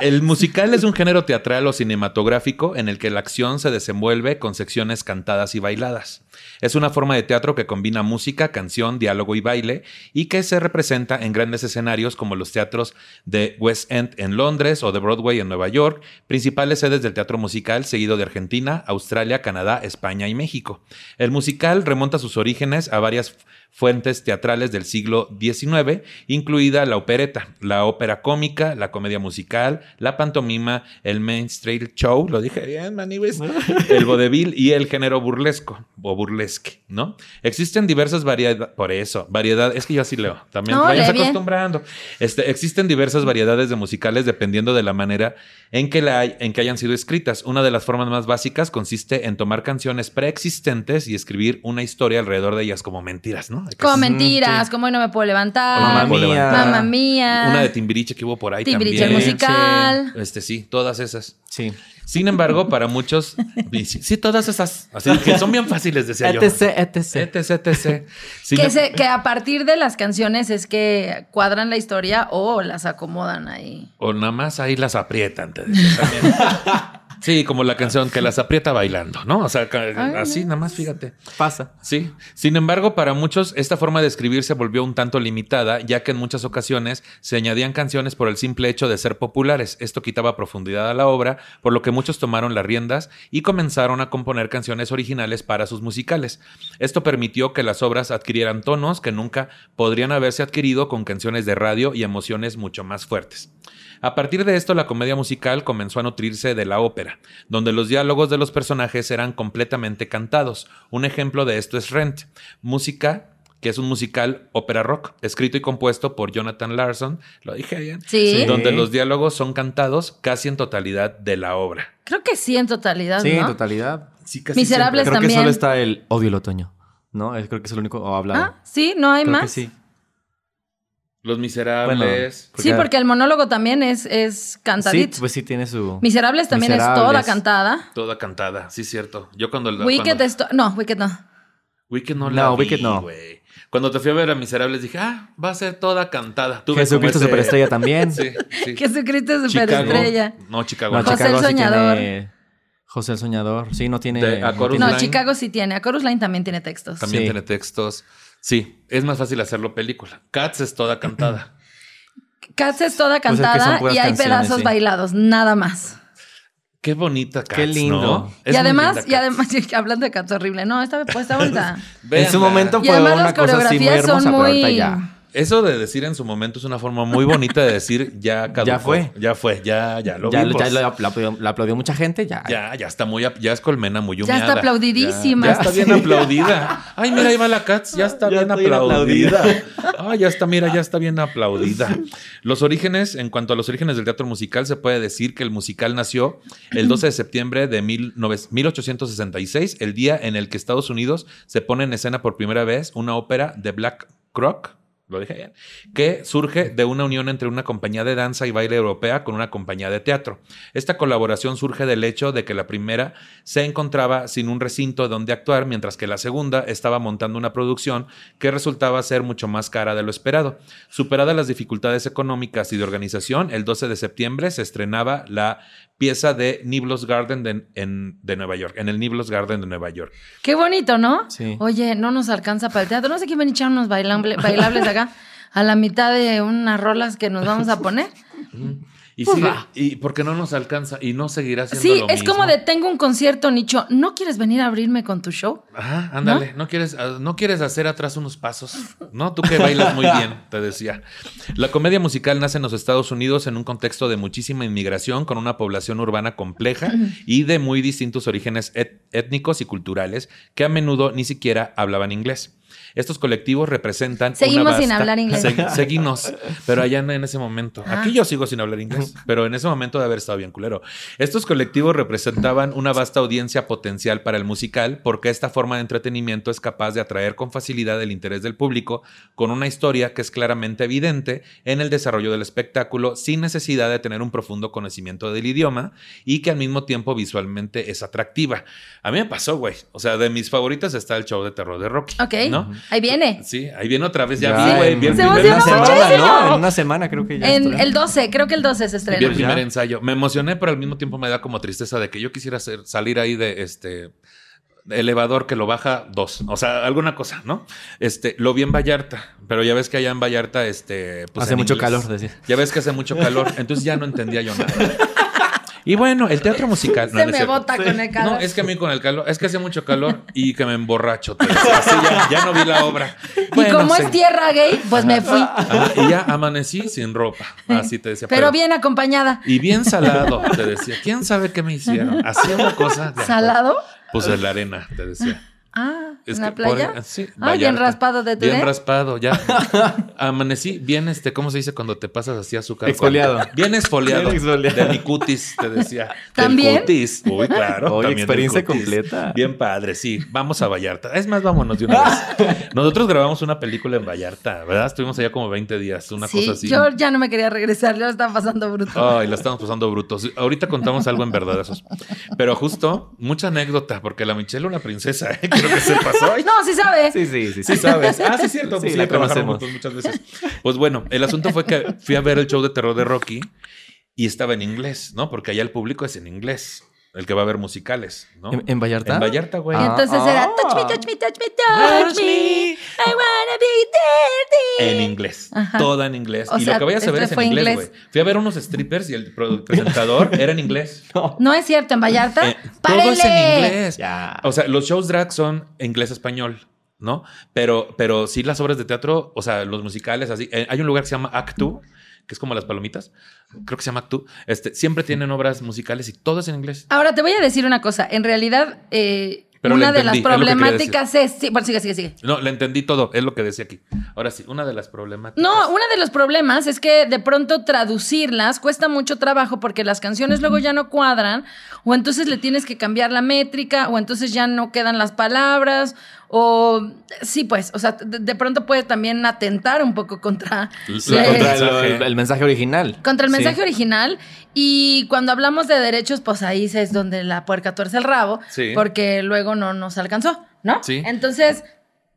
El musical es un género teatral o cinematográfico en el que la acción se desenvuelve con secciones cantadas y bailadas. Es una forma de teatro que combina música, canción, diálogo y baile y que se representa en grandes escenarios como los teatros de West End en Londres o de Broadway en Nueva York, principales sedes del teatro musical seguido de Argentina, Australia, Canadá, España y México. El musical remonta sus orígenes a varias fuentes teatrales del siglo XIX, incluida la opereta, la ópera cómica, la comedia musical, la pantomima, el mainstream show, lo dije bien, maniwis, el vodevil y el género burlesco o burlesque, ¿no? Existen diversas variedades, por eso, variedad, es que yo así leo, también No, bien. acostumbrando. Este, existen diversas variedades de musicales dependiendo de la manera en que, la hay- en que hayan sido escritas. Una de las formas más básicas consiste en tomar canciones preexistentes y escribir una historia alrededor de ellas como mentiras, ¿no? Hay que- Como mentiras, como hoy no me puedo levantar. Mamá Mamá mía. mía. Mamá mía. Una de Timbiriche que hubo por ahí Timbiriche también. musical. Este sí, todas esas. Sí. Sin embargo, para muchos, sí, sí, todas esas, así que son bien fáciles, decía yo. etc, etc. etc, etc. Que, se- que a partir de las canciones es que cuadran la historia o las acomodan ahí. O nada más ahí las aprietan, te decía también. Sí, como la canción que las aprieta bailando, ¿no? O sea, así nada más, fíjate. Pasa. Sí. Sin embargo, para muchos, esta forma de escribir se volvió un tanto limitada, ya que en muchas ocasiones se añadían canciones por el simple hecho de ser populares. Esto quitaba profundidad a la obra, por lo que muchos tomaron las riendas y comenzaron a componer canciones originales para sus musicales. Esto permitió que las obras adquirieran tonos que nunca podrían haberse adquirido con canciones de radio y emociones mucho más fuertes. A partir de esto, la comedia musical comenzó a nutrirse de la ópera, donde los diálogos de los personajes eran completamente cantados. Un ejemplo de esto es Rent, música que es un musical ópera rock, escrito y compuesto por Jonathan Larson, lo dije bien, Sí. donde los diálogos son cantados casi en totalidad de la obra. Creo que sí, en totalidad, Sí, en ¿no? totalidad. Sí, casi Miserables Creo que solo está el odio el otoño. ¿No? Es- Creo que es el único hablado. Ah, sí, no hay Creo que más. sí. Los Miserables. Sí, porque el monólogo también es, es Sí, cantadito. pues sí tiene su... Miserables también es toda cantada. Toda cantada, sí, cierto. Yo cuando... Wicked cuando- es... to- No, Wicked no. Wicked no No, la vi, Wicked no. Cuando te fui a ver a Miserables dije, ah, va a ser toda cantada. Tuve Jesucristo ese- Superestrella también. Sí, sí. Jesucristo es Chicago. superestrella. No, Chicago. No, no. José Chicago el sí Soñador. tiene- José el Soñador. Sí, no tiene... De A Chorus No, Line. Chicago sí tiene. A Chorus Line también tiene textos. También Sí. tiene textos. Sí, es más fácil hacerlo película. Cats es toda cantada. Cats es toda Pues es que son cantada y hay pedazos sí. bailados, nada más. Qué bonita Cats, Qué lindo. y además, linda y además, hablando de Cats horrible, no, esta pues está bonita. En su momento y fue además una las cosa así muy hermosa, son pero ahorita muy... ya... Eso de decir en su momento es una forma muy bonita de decir ya caducó. Ya fue. Ya fue, ya, ya lo ya, vimos. ya lo- la, aplaudió, la aplaudió mucha gente, ya. Ya, ya está muy, ya es colmena muy Ya humillada. está aplaudidísima. Ya, ya está bien aplaudida. Ay, mira, ahí va la Cats, ya está Ya bien está bien aplaudida. Ay, ya está, mira, ya está bien aplaudida. Los orígenes, en cuanto a los orígenes del teatro musical, se puede decir que el musical nació el 12 de septiembre de 19 1866, el día en el que Estados Unidos se pone en escena por primera vez una ópera de Black Croc. Lo dije bien. Que surge de una unión entre una compañía de danza y baile europea con una compañía de teatro. Esta colaboración surge del hecho de que la primera se encontraba sin un recinto donde actuar, mientras que la segunda estaba montando una producción que resultaba ser mucho más cara de lo esperado. Superadas las dificultades económicas y de organización, el 12 de septiembre se estrenaba la pieza de Niblos Garden de, en- de Nueva York, en el Niblos Garden de Nueva York. Qué bonito, ¿no? Sí. Oye, no nos alcanza para el teatro. No sé quién van a echar unos bailables acá a la mitad de unas rolas que nos vamos a poner. Y, Pues va. y porque no nos alcanza y no seguirá siendo Sí, lo es como mismo. de tengo un concierto, Nicho. ¿No quieres venir a abrirme con tu show? Ajá, ándale, ¿No? quieres, ah, no quieres hacer atrás unos pasos, ¿no? Tú que bailas muy bien, te decía. La comedia musical nace en los Estados Unidos en un contexto de muchísima inmigración, con una población urbana compleja y de muy distintos orígenes étnicos y culturales, que a menudo ni siquiera hablaban inglés. Estos colectivos representan. Seguimos una sin hablar inglés. Segui- seguimos, pero allá en ese momento. Ah. Aquí yo sigo sin hablar inglés, pero en ese momento de haber estado bien culero. Estos colectivos representaban una vasta audiencia potencial para el musical porque esta forma de entretenimiento es capaz de atraer con facilidad el interés del público con una historia que es claramente evidente en el desarrollo del espectáculo sin necesidad de tener un profundo conocimiento del idioma y que al mismo tiempo visualmente es atractiva. A mí me pasó, güey. O sea, de mis favoritas está el show de terror de Rocky. Ok. ¿No? Ahí viene. Sí, ahí viene otra vez. Ya, Ya, vi, güey. en- Vi el Se primer En una semana. ¿no? En una semana creo que ya. En el 12, creo que el 12 se Vi estrenó. el primer Ya. ensayo. Me emocioné, pero al mismo tiempo me da como tristeza de que yo quisiera salir ahí de este elevador que lo baja dos. O sea, alguna cosa, ¿no? Este, lo vi en Vallarta, pero ya ves que allá en Vallarta, este, pues, Hace mucho inglés. calor, decía. Ya ves que hace mucho calor, entonces ya no entendía yo nada. Y bueno, el teatro musical. no, Se me bota con el calor. No, es que a mí con el calor, es que hace mucho calor y que me emborracho. Así ya, ya no vi la obra. y como sí. es tierra gay, pues me fui. Ajá, y ya amanecí sin ropa. Así te decía. Pero bien acompañada. Y bien salado, te decía. ¿Quién sabe qué me hicieron? Hacía una cosa. de- ¿Salado? Pues en la arena, te decía. Ah, Es ¿en la que por- playa? sí, ah, bien raspado de tu Bien raspado, ya. Amanecí bien, este, ¿cómo se dice cuando te pasas así azúcar? Exfoliado. Bien exfoliado. Bien exfoliado. De mi cutis, te decía. Del ¿También? cutis. Uy, claro. También del experiencia completa. Bien padre, sí. Vamos a Vallarta. Es más, vámonos de una vez. Nosotros grabamos una película en Vallarta, ¿verdad? Estuvimos allá como 20 días, una sí, cosa así. yo ya no me quería regresar, yo lo estaba pasando bruto. Ay, la estamos pasando brutos. Ahorita contamos algo en verdad esos. Pero justo, mucha anécdota, porque la Michelle una princesa, ¿eh? Creo que se pasó. Ay, No, sí sabe. Sí, sí, sí. Sí sabes. Ah, sí es cierto. Sí, Pues sí, la trabajaron conocemos. muchas veces. Pues bueno, el asunto fue que fui a ver el show de terror de Rocky y estaba en inglés, ¿no? Porque allá el público es en inglés. El que va a ver musicales, ¿no? ¿En, en Vallarta? En Vallarta, güey. Y entonces Ah. era touch me, touch me, touch me, touch me. I wanna be dirty. En inglés. Ajá. Toda en inglés. O y sea, lo que vayas a ver este es en fue inglés, güey. Fui a ver unos strippers y el presentador era en inglés. No es cierto, en Vallarta. Eh, todo es en inglés. Ya. O sea, los shows drag son inglés-español, ¿no? Pero, pero sí las obras de teatro, o sea, los musicales, así. eh, hay un lugar que se llama Actu, que es como las palomitas. Creo que se llama Actu. Este, siempre tienen obras musicales y todo es en inglés. Ahora te voy a decir una cosa. En realidad, eh, Pero una de las es problemáticas es. Sí, bueno, sigue, sigue, sigue. No, le entendí todo, es lo que decía aquí. Ahora sí, una de las problemáticas. No, uno de los problemas es que de pronto traducirlas cuesta mucho trabajo porque las canciones luego ya no cuadran, o entonces le tienes que cambiar la métrica, o entonces ya no quedan las palabras, o sí, pues, o sea, de, de pronto puede también atentar un poco contra, eh, el, mensaje. el- el mensaje original. contra el Sí. mensaje original. Y cuando hablamos de derechos, pues ahí es donde la puerca tuerce el rabo, Sí. porque luego no nos alcanzó, ¿no? Sí. Entonces,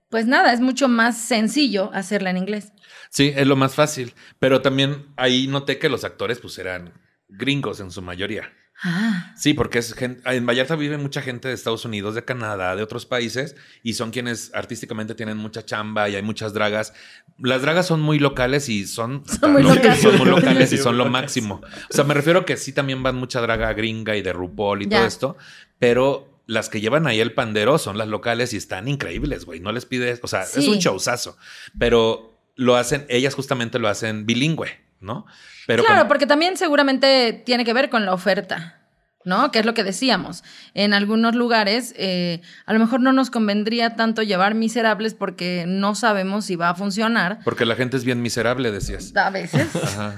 pues nada, es mucho más sencillo hacerla en inglés. Sí, es lo más fácil. Pero también ahí noté que los actores pues eran gringos en su mayoría. Ah. Sí, porque es gente, en Vallarta vive mucha gente de Estados Unidos, de Canadá, de otros países, y son quienes artísticamente tienen mucha chamba y hay muchas dragas. Las dragas son muy locales y son, Son muy locales. son muy locales y son lo máximo. O sea, me refiero que sí también van mucha draga gringa y de RuPaul y Ya. todo esto, pero las que llevan ahí el pandero son las locales y están increíbles, güey. No les pides, o sea, es Sí. un showzazo, pero lo hacen, ellas justamente lo hacen bilingüe, ¿no? Pero claro, porque también seguramente tiene que ver con la oferta, ¿no? Que es lo que decíamos. En algunos lugares, eh, a lo mejor no nos convendría tanto llevar miserables porque no sabemos si va a funcionar. porque la gente es bien miserable, decías. A veces. Ajá.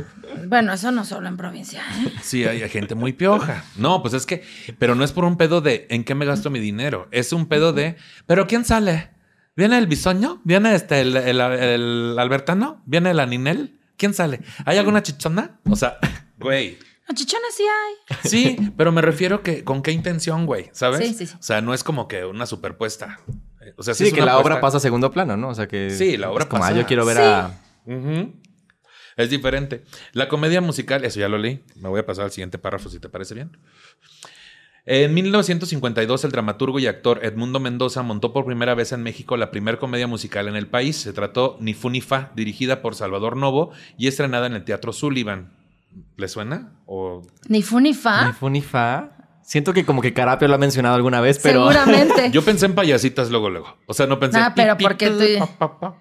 bueno, eso no solo en provincia. ¿eh? Sí, hay, gente muy pioja. No, pues es que, pero no es por un pedo de en qué me gasto mi dinero. Es un pedo de, pero ¿quién sale? ¿Viene el bisoño? ¿Viene este el, el- el Albertano? ¿Viene el Aninel? ¿Quién sale? ¿Hay alguna chichona? O sea, güey. No, chichones sí hay. Sí, pero me refiero que con qué intención, güey, ¿sabes? Sí, sí, sí. O sea, no es como que una superpuesta. O sea, Sí, es que una la obra pasa a segundo plano, ¿no? O sea que. Sí, la obra es como, pasa. ah, yo quiero ver Sí. a. Ujú. Es diferente. La comedia musical, eso ya lo leí. Me voy a pasar al siguiente párrafo si te parece bien. En 1952, el dramaturgo y actor Edmundo Mendoza montó por primera vez en México la primera comedia musical en el país. Se trató Ni Fu Ni Fa, dirigida por Salvador Novo y estrenada en el Teatro Sullivan. ¿Le suena? O Ni fu ni fa. Ni fu ni fa. Siento que como que Carapio lo ha mencionado alguna vez, pero. Seguramente. yo pensé en payasitas luego luego. O sea, no pensé. Ah, pero pi, porque tú-.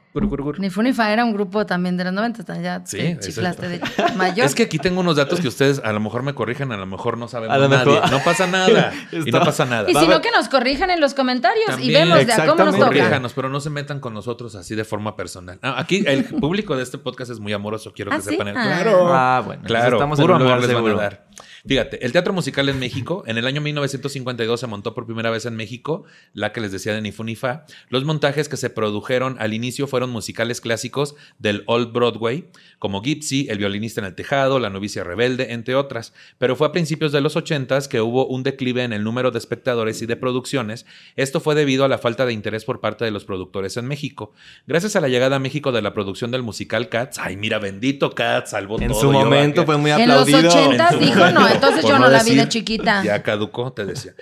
Ni fu ni fa era un grupo también de los 90. Ya Sí, te chiflaste de mayor. Es que aquí tengo unos datos que ustedes a lo mejor me corrigen, a lo mejor no sabemos A lo nadie. mejor- No pasa nada. y no pasa nada. Y Va si a no, haber- que nos corrijan en los comentarios y vemos de a cómo nos toca. Corríjanos, pero no se metan con nosotros así de forma personal. Ah, aquí el público de este podcast es muy amoroso, quiero ¿Ah, que sí? sepan. el- Ah. Claro. Ah, bueno. Claro, estamos puro en un amor lugar les van a seguro. dar. Fíjate, el teatro musical en México, en el año 1952 se montó por primera vez en México, la que les decía de Ni Fu Ni Fa. Los montajes que se produjeron al inicio fueron musicales clásicos del Old Broadway, como Gypsy, El violinista en el tejado, La novicia rebelde, entre otras. Pero fue a principios de los 80s que hubo un declive en el número de espectadores y de producciones. Esto fue debido a la falta de interés por parte de los productores en México. Gracias a la llegada a México de la producción del musical Cats, ay mira, bendito Cats, salvó En todo. su yo momento fue muy En los aplaudido. En su dijo, momento, no, entonces yo no la vi de chiquita. Ya caducó, te decía.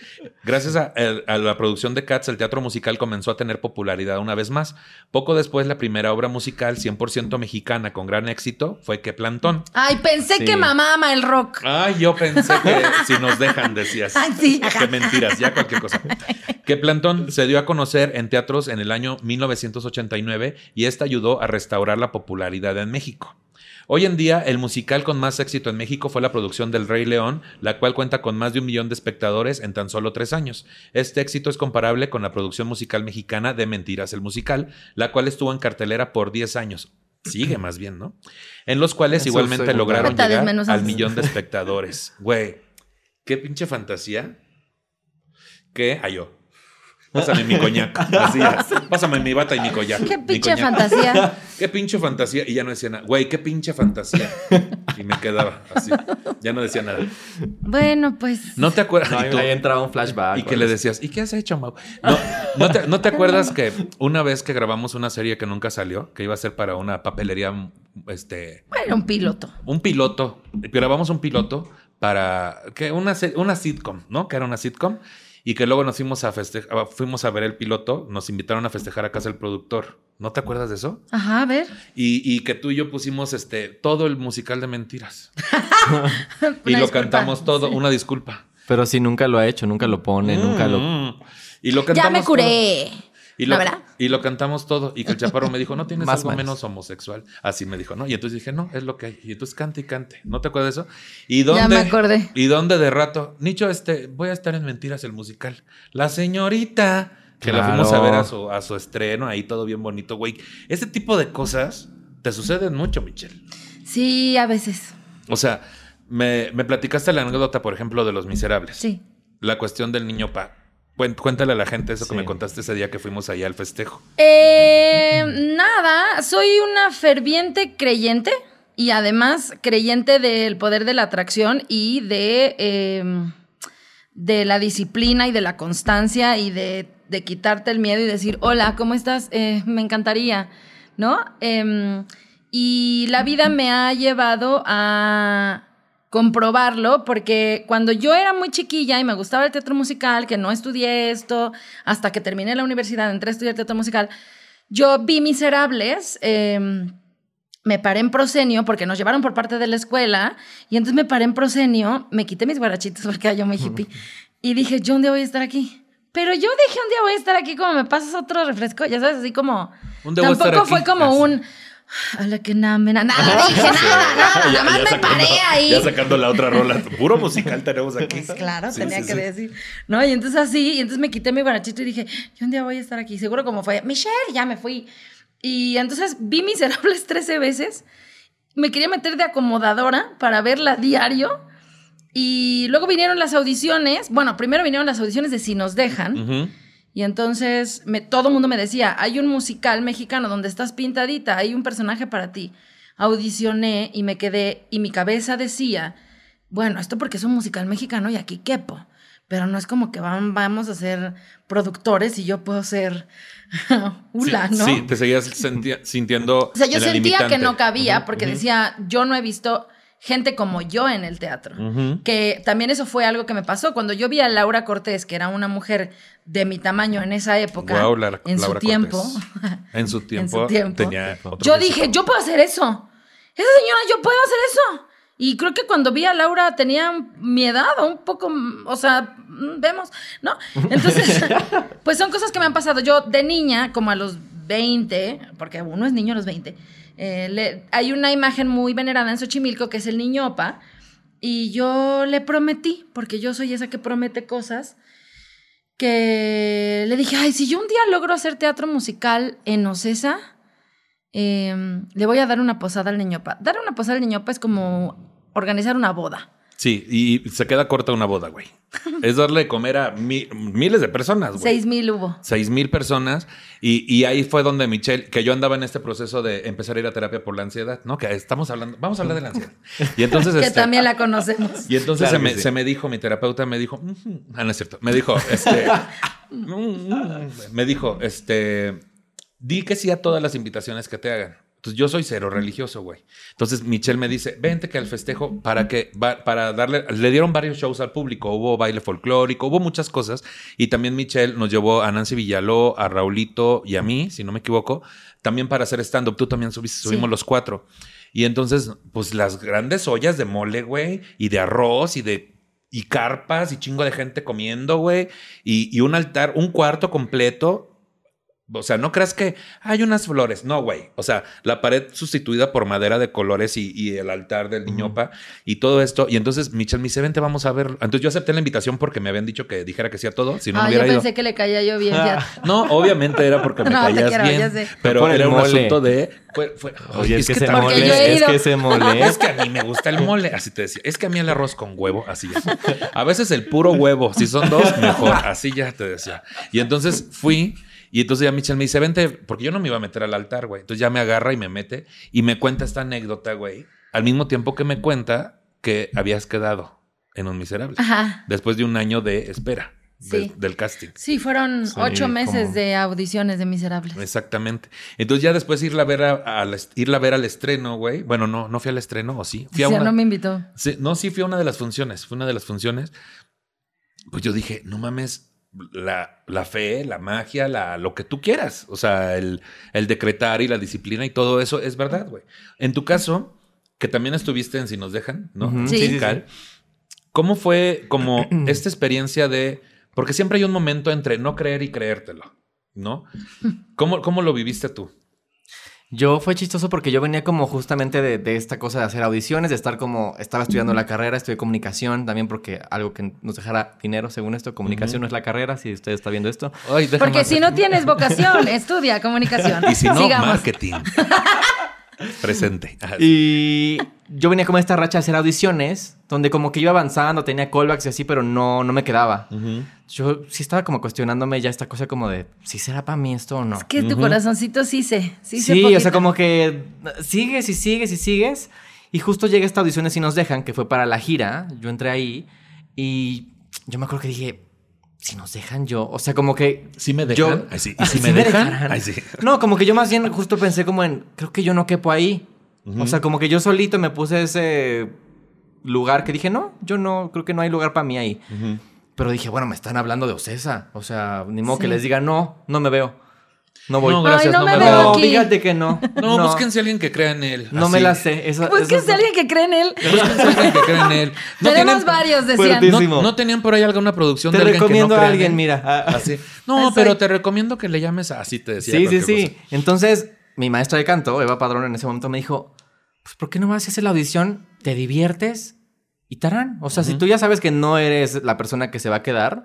Gracias a, la producción de Cats, el teatro musical comenzó a tener popularidad una vez más. Poco después, la primera obra musical 100% mexicana con gran éxito fue Que Plantón. Ay, pensé Sí. que mamá ama el rock. Ay, yo pensé que si nos dejan, decías. Ay, sí. Qué mentiras, ya cualquier cosa. Que Plantón se dio a conocer en teatros en el año 1989 y esta ayudó a restaurar la popularidad en México. Hoy en día, el musical con más éxito en México fue la producción del Rey León, la cual cuenta con más de un millón de espectadores en tan solo tres años. Este éxito es comparable con la producción musical mexicana de Mentiras el Musical, la cual estuvo en cartelera por 10 años. Sigue más bien, ¿no? En los cuales Eso igualmente lograron llegar al millón de espectadores. Güey, qué pinche fantasía. ¿Qué? Ay, yo. Pásame mi coñac. Así es. Pásame mi bata y mi coñac. Qué pinche coñac. fantasía. Qué pinche fantasía. Y ya no decía nada. Güey, qué pinche fantasía. Y me quedaba así. Ya no decía nada. Bueno, pues. ¿No te acuerdas? No, ahí entraba un flashback. y que le decías, ¿y qué has hecho, Mau? No, ¿no, te, no te acuerdas que una vez que grabamos una serie que nunca salió, que iba a ser para una papelería, este, Bueno, un piloto. un piloto, grabamos un piloto para que una, una sitcom, ¿no? Que era una sitcom y que luego nos fuimos a festejar, fuimos a ver el piloto, nos invitaron a festejar a casa del productor. ¿No te acuerdas de eso? Ajá, a ver. Y, y que tú y yo pusimos este todo el musical de mentiras. y lo disculpa. cantamos todo, Sí. una disculpa. Pero si nunca lo ha hecho, nunca lo pone, nunca lo. Mm. Y lo Ya cantamos me todo. curé. Y lo, ¿La verdad? Y lo cantamos todo. Y que el chaparro me dijo, ¿no tienes Más algo o menos. homosexual? Así me dijo, ¿no? Y entonces dije, no, es lo que hay. Y entonces cante y cante. ¿No te acuerdas de eso? ¿Y dónde? Ya me acordé. ¿Y dónde de rato? Nicho, este, voy a estar en Mentiras el musical. La señorita. Que la Claro. fuimos a ver a su, a su estreno, ahí todo bien bonito, güey. Ese tipo de cosas te suceden mucho, Michelle. Sí, a veces. O sea, me, me platicaste la anécdota, por ejemplo, de Los Miserables. Sí. La cuestión del niño pa. Cuéntale a la gente eso que me contaste ese día que fuimos allá al festejo. Eh, nada, soy una ferviente creyente y además creyente del poder de la atracción y de, eh, de la disciplina y de la constancia y de, de quitarte el miedo y decir, hola, ¿cómo estás? Eh, me encantaría, ¿no? Em, y la vida me ha llevado a comprobarlo porque cuando yo era muy chiquilla y me gustaba el teatro musical, que no estudié esto, hasta que terminé la universidad, entré a estudiar teatro musical, yo vi Miserables, em, me paré en proscenio porque nos llevaron por parte de la escuela y entonces me paré en proscenio, me quité mis guarachitos porque yo muy hippie y dije, yo un día voy a estar aquí. Pero yo dije, un día voy a estar aquí como me pasas otro refresco, ya sabes, así como... Un a estar Tampoco fue aquí. como sí. Un... Hola, que nada, nada, dije nada, nada, nada más me paré ahí. Ya sacando la otra rola. Puro musical tenemos aquí. Pues claro, Sí, tenía sí, que sí. decir. ¿No? Y entonces así, y entonces me quité mi guarachito y dije, yo un día voy a estar aquí. Seguro como fue, Michelle, ya me fui. Y entonces vi Miserables 13 veces. Me quería meter de acomodadora para verla diario. Y luego vinieron las audiciones. Bueno, primero vinieron las audiciones de Si nos dejan. Ujú. Y entonces me, todo el mundo me decía, hay un musical mexicano donde estás pintadita, hay un personaje para ti. Audicioné y me quedé, y mi cabeza decía, bueno, esto porque es un musical mexicano y aquí quepo, pero no es como que van, vamos a ser productores y yo puedo ser hula, sí, ¿no? sí, te seguías sintiendo. O sea, yo sentía que no cabía porque decía, yo no he visto gente como yo en el teatro. Que también eso fue algo que me pasó. Cuando yo vi a Laura Cortés, que era una mujer de mi tamaño en esa época, Guau, Lara- en Laura su tiempo. En su tiempo, en su tiempo, tenía yo dije, yo puedo hacer eso. Esa señora, yo puedo hacer eso. Y creo que cuando vi a Laura tenía mi edad, o un poco, o sea, mm, vemos, ¿no? Entonces, pues son cosas que me han pasado. Yo de niña, como a los 20, porque uno es niño a los 20, eh, hay una imagen muy venerada en Xochimilco que es el niño Opa. Y yo le prometí, porque yo soy esa que promete cosas, que le dije, ay, si yo un día logro hacer teatro musical en Ocesa, eh, le voy a dar una posada al niñopa. Dar una posada al niñopa es como organizar una boda. Sí, y se queda corta una boda, güey. Es darle de comer a mi- miles de personas, güey. Seis mil hubo. Seis mil personas. Y, y ahí fue donde Michelle, que yo andaba en este proceso de empezar a ir a terapia por la ansiedad, ¿no? Que estamos hablando, vamos a hablar de la ansiedad. Y entonces, Que este, también la conocemos. y entonces Claro se, me, que sí. se me dijo, mi terapeuta me dijo, ah, no es cierto, me dijo, este, me dijo, este, di que sí a todas las invitaciones que te hagan. Entonces yo soy cero religioso, güey. Entonces Michelle me dice, vente que al festejo, para que, para darle, le dieron varios shows al público, hubo baile folclórico, hubo muchas cosas. Y también Michelle nos llevó a Nancy Villaló, a Raulito y a mí, si no me equivoco, también para hacer stand-up. Tú también subiste, subimos Sí. los cuatro. Y entonces, pues las grandes ollas de mole, güey, y de arroz y de y carpas y chingo de gente comiendo, güey, y, y un altar, un cuarto completo. O sea, no creas que hay unas flores. No, güey. O sea, la pared sustituida por madera de colores y, y el altar del niñopa y todo esto. Y entonces Michelle me dice, vente, vamos a ver. Entonces yo acepté la invitación porque me habían dicho que dijera que sí a todo. Si no, no Ah, yo hubiera ido. pensé que le caía yo bien. fíjate. No, obviamente era porque me No, caías quiero, bien. ya sé. Pero era un mole. asunto de. Fue, fue- Oye, Ay, es, que, yo mole, es ido. que ese mole. es que a mí me gusta el mole, así te decía. Es que a mí el arroz con huevo, así ya. A veces el puro huevo, si son dos, mejor. Así ya te decía. Y entonces fui, y entonces ya Michelle me dice, vente, porque yo no me iba a meter al altar, güey. Entonces ya me agarra y me mete y me cuenta esta anécdota, güey. Al mismo tiempo que me cuenta que habías quedado en un miserable. Ajá. Después de un año de espera de- Sí. del casting. Sí, fueron Sí, ocho meses como- de audiciones de Miserables. Exactamente. Entonces ya después irla a ver a, irla a ver al estreno, güey. Bueno, no, no fui al estreno, o sí. Fui a Sí, una, no me invitó. Sí, no, sí fui a una de las funciones. Fue una de las funciones. Pues yo dije, no mames, la, la fe, la magia, la, lo que tú quieras. O sea, el, el decretar y la disciplina y todo eso es verdad, güey. En tu caso, que también estuviste en Si nos dejan, ¿no? Ujú, Sí. sí, ¿Cómo fue como esta experiencia de... Porque siempre hay un momento entre no creer y creértelo. ¿no? ¿Cómo, cómo lo viviste tú? Yo fue chistoso porque yo venía como justamente de, de esta cosa de hacer audiciones, de estar como, estaba estudiando la carrera, estudié comunicación también porque algo que nos dejara dinero, según esto, comunicación no es la carrera, si usted está viendo esto. Ay, Porque si no tienes vocación, estudia comunicación. Y si no, Sigamos. marketing. Presente. Y yo venía como esta racha de hacer audiciones, donde como que iba avanzando, tenía callbacks y así, pero no, no me quedaba. Yo sí estaba como cuestionándome ya esta cosa como de, si será para mí esto o no. Es que tu corazoncito sí se. Sí, se Sí, o sea, como que sigues y sigues y sigues. Y justo llega esta audición de Si nos dejan, que fue para la gira. Yo entré ahí y yo me acuerdo que dije, si nos dejan yo. O sea, como que. ¿Sí me yo- dejan? Ay, sí. ¿Y si ¿sí me dejan? dejarán? Ay, sí. No, como que yo más bien justo pensé como en, creo que yo no quepo ahí. O sea, como que yo solito me puse ese lugar que dije, no, yo no, creo que no hay lugar para mí ahí. Pero dije, bueno, me están hablando de Ocesa. O sea, ni modo Sí. que les diga, no, no me veo. No voy. No, gracias, no no me me veo veo. No, aquí. fíjate que no. No, búsquense a alguien que crea en él. No así. me la sé. Esa, Pues esas es alguien que cree en él. Búsquense a alguien que crea en él. No Tenemos tienen- varios, decían. No, no tenían por ahí alguna producción Te de alguien que recomiendo no a alguien, mira. Ah. Así. No, Así. pero te recomiendo que le llames a- así te decía. Sí, sí, sí. cosa. Entonces, mi maestra de canto, Eva Padrón, en ese momento me dijo, pues, ¿por qué no vas a hacer la audición? ¿Te diviertes? Y tarán. O sea, si tú ya sabes que no eres la persona que se va a quedar,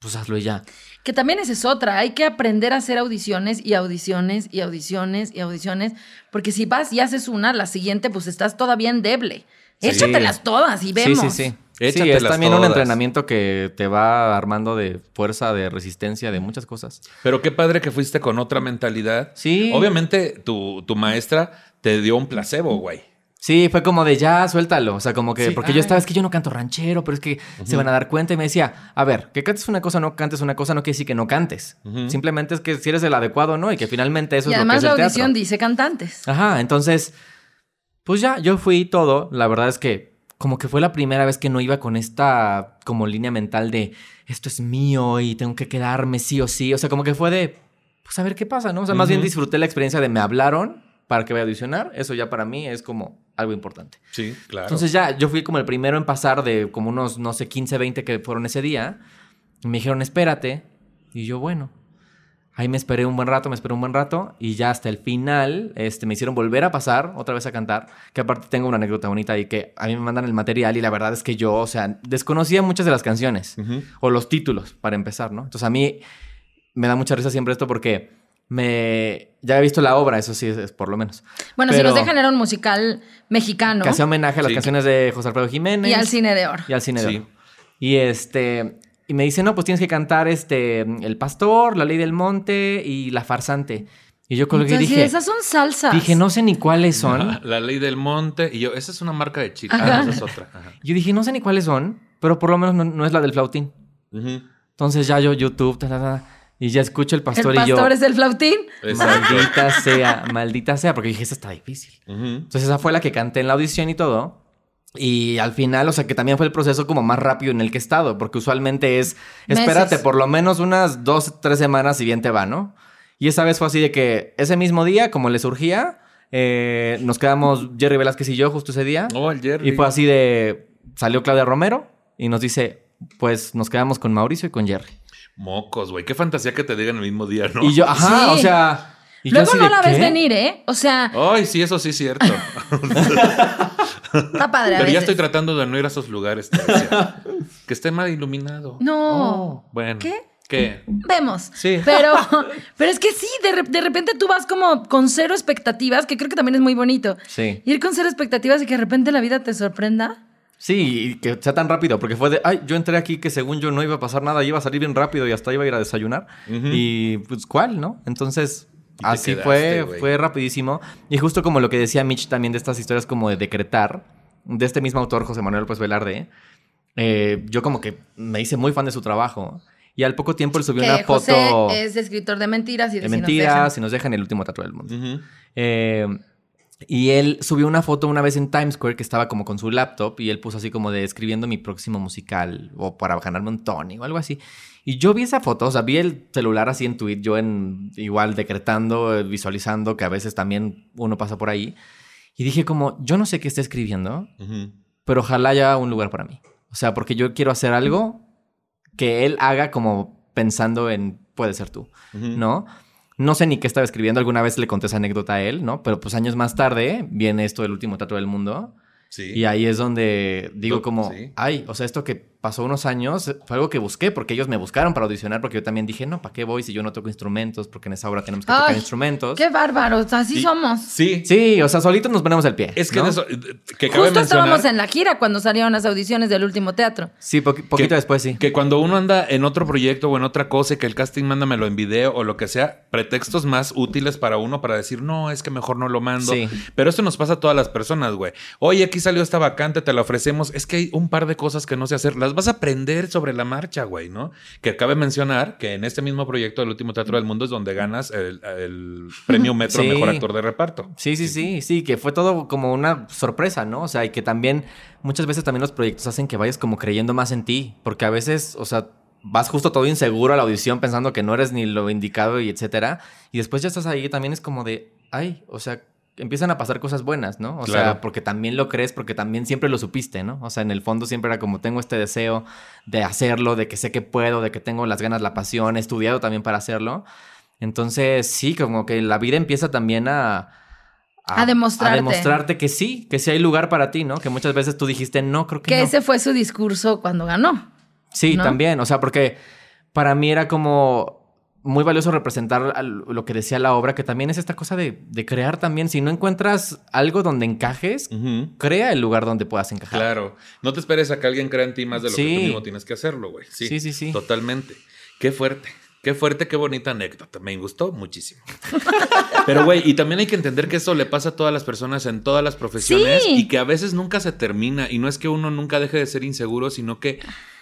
pues hazlo y ya. Que también esa es otra. Hay que aprender a hacer audiciones y audiciones y audiciones y audiciones. Porque si vas y haces una, la siguiente, pues estás todavía endeble. Sí. Échatelas todas y vemos. Sí, sí, sí. Sí, Échatelas es también un entrenamiento que te va armando de fuerza, de resistencia, de muchas cosas. Pero qué padre que fuiste con otra mentalidad. Sí. Obviamente, tu, tu maestra te dio un placebo, güey. Sí, fue como de ya, suéltalo. O sea, como que, Sí, porque ay. yo estaba, es que yo no canto ranchero, pero es que se van a dar cuenta. Y me decía, a ver, que cantes una cosa o no cantes una cosa no quiere decir que no cantes. Simplemente es que si eres el adecuado o no, y que finalmente eso y es lo que además es la el teatro. audición dice cantantes. Ajá, entonces, pues ya, yo fui todo. La verdad es que como que fue la primera vez que no iba con esta como línea mental de esto es mío y tengo que quedarme sí o sí. O sea, como que fue de, pues a ver qué pasa, ¿no? O sea, más bien disfruté la experiencia de me hablaron para que vaya a audicionar. Eso ya para mí es como algo importante. Sí, claro. Entonces ya, yo fui como el primero en pasar de como unos, no sé, 15, 20 que fueron ese día. Y me dijeron, espérate. Y yo, bueno. Ahí me esperé un buen rato, me esperé un buen rato. Y ya hasta el final, este, me hicieron volver a pasar, otra vez a cantar. Que aparte tengo una anécdota bonita y que a mí me mandan el material y la verdad es que yo, o sea, desconocía muchas de las canciones. Ujú. O los títulos, para empezar, ¿no? Entonces a mí me da mucha risa siempre esto porque me... Ya he visto la obra, eso sí, es, es por lo menos. Bueno, si Pero- nos dejan era un musical mexicano Que hacía homenaje a las Sí. canciones de José Alfredo Jiménez. y al cine de oro. Y al cine de oro. Y este. Y me dice, no, pues tienes que cantar este. El Pastor, La Ley del Monte y La Farsante. Y yo colgué y dije. esas son salsas. Dije, no sé ni cuáles son. La ley del monte. Y yo, esa es una marca de chile. Ah, esa es otra. Ajá. Yo dije, no sé ni cuáles son, pero por lo menos no, no es la del flautín. Entonces ya yo, YouTube, ta, ta, ta, y ya escucho el El pastor, y pastor yo. es el flautín. Maldita sea, maldita sea, porque dije, esta está difícil. Ujú. Entonces esa fue la que canté en la audición y todo. Y al final, o sea, que también fue el proceso como más rápido en el que he estado, porque usualmente es, espérate Meses. por lo menos unas dos, tres semanas y bien te va, ¿no? Y esa vez fue así de que ese mismo día, como le surgía, eh, nos quedamos Jerry Velázquez y yo justo ese día. Oh, el Jerry. Y fue así de, salió Claudia Romero y nos dice, pues nos quedamos con Mauricio y con Jerry. Mocos, güey. Qué fantasía que te digan el mismo día, ¿no? Y yo, ajá, Sí. o sea... y Luego no la ves ¿qué? venir, ¿eh? O sea, Ay, sí, eso sí es cierto. está padre a Pero ya estoy tratando de no ir a esos lugares. que esté mal iluminado. No. Oh, bueno. ¿Qué? ¿Qué? Vemos. Sí. Pero, pero es que sí, de, re- de repente tú vas como con cero expectativas, que creo que también es muy bonito. Sí. Ir con cero expectativas y que de repente la vida te sorprenda. Sí, y que sea tan rápido, porque fue de, ay, yo entré aquí que según yo no iba a pasar nada, iba a salir bien rápido y hasta iba a ir a desayunar. Y pues, ¿cuál, no? Entonces, Y así quedaste, fue, fue rapidísimo. Y justo como lo que decía Mitch también de estas historias como de decretar, de este mismo autor, José Manuel Pues Velarde, eh, yo como que me hice muy fan de su trabajo. Y al poco tiempo le subió Que una José foto es escritor de mentiras y de, de Si nos mentiras, dejan. si nos dejan el último tatuaje del mundo. Ujú. Eh, y él subió una foto una vez en Times Square que estaba como con su laptop y él puso así como de escribiendo mi próximo musical o para ganarme un Tony o algo así. Y yo vi esa foto, o sea, vi el celular así en tweet, yo en igual decretando, visualizando, que a veces también uno pasa por ahí. Y dije como, yo no sé qué está escribiendo, pero ojalá haya un lugar para mí. O sea, porque yo quiero hacer algo que él haga como pensando en puede ser tú, ¿no? No sé ni qué estaba escribiendo, alguna vez le conté esa anécdota a él, ¿no? Pero pues años más tarde viene esto del último teatro del mundo. Sí. Y ahí es donde digo como, sí. ay, o sea, esto que pasó unos años fue algo que busqué porque ellos me buscaron para audicionar porque yo también dije, no, ¿para qué voy si yo no toco instrumentos? Porque en esa obra tenemos que tocar instrumentos. Qué bárbaros, así Sí. somos. Sí. Sí, o sea, solitos nos ponemos el pie. Es que ¿no? en eso, que cabe Justo estábamos mencionar en la gira cuando salieron las audiciones del último teatro. Sí, poqui- poquito que- después sí. Que cuando uno anda en otro proyecto o en otra cosa y que el casting mándamelo en video o lo que sea, pretextos más útiles para uno para decir, no, es que mejor no lo mando. Sí. Pero esto nos pasa a todas las personas, güey. Oye, aquí salió esta vacante, te la ofrecemos. Es que hay un par de cosas que no sé hacer. Las vas a aprender sobre la marcha, güey, ¿no? Que cabe mencionar que en este mismo proyecto del último teatro del mundo es donde ganas el, el premio Metro Sí. Mejor Actor de Reparto. Sí, sí, sí, sí, que fue todo como una sorpresa, ¿no? O sea, y que también muchas veces también los proyectos hacen que vayas como creyendo más en ti, porque a veces, o sea, vas justo todo inseguro a la audición pensando que no eres ni lo indicado y etcétera, y después ya estás ahí también es como de, ay, o sea, empiezan a pasar cosas buenas, ¿no? O Claro. sea, porque también lo crees, porque también siempre lo supiste, ¿no? O sea, en el fondo siempre era como tengo este deseo de hacerlo, de que sé que puedo, de que tengo las ganas, la pasión, he estudiado también para hacerlo. Entonces, sí, como que la vida empieza también a... A demostrarte. A demostrarte que sí, que sí hay lugar para ti, ¿no? Que muchas veces tú dijiste, no, creo que, Que no. ese fue su discurso cuando ganó. Sí, ¿no? también. O sea, porque para mí era como muy valioso representar lo que decía la obra, que también es esta cosa de, de crear también. Si no encuentras algo donde encajes, crea el lugar donde puedas encajar. Claro. No te esperes a que alguien crea en ti más de lo que tú mismo tienes que hacerlo, güey. Sí, Sí, sí, sí. Totalmente. Qué fuerte. Qué fuerte, qué bonita anécdota. Me gustó muchísimo. Pero, güey, y también hay que entender que eso le pasa a todas las personas en todas las profesiones Sí. y que a veces nunca se termina. Y no es que uno nunca deje de ser inseguro, sino que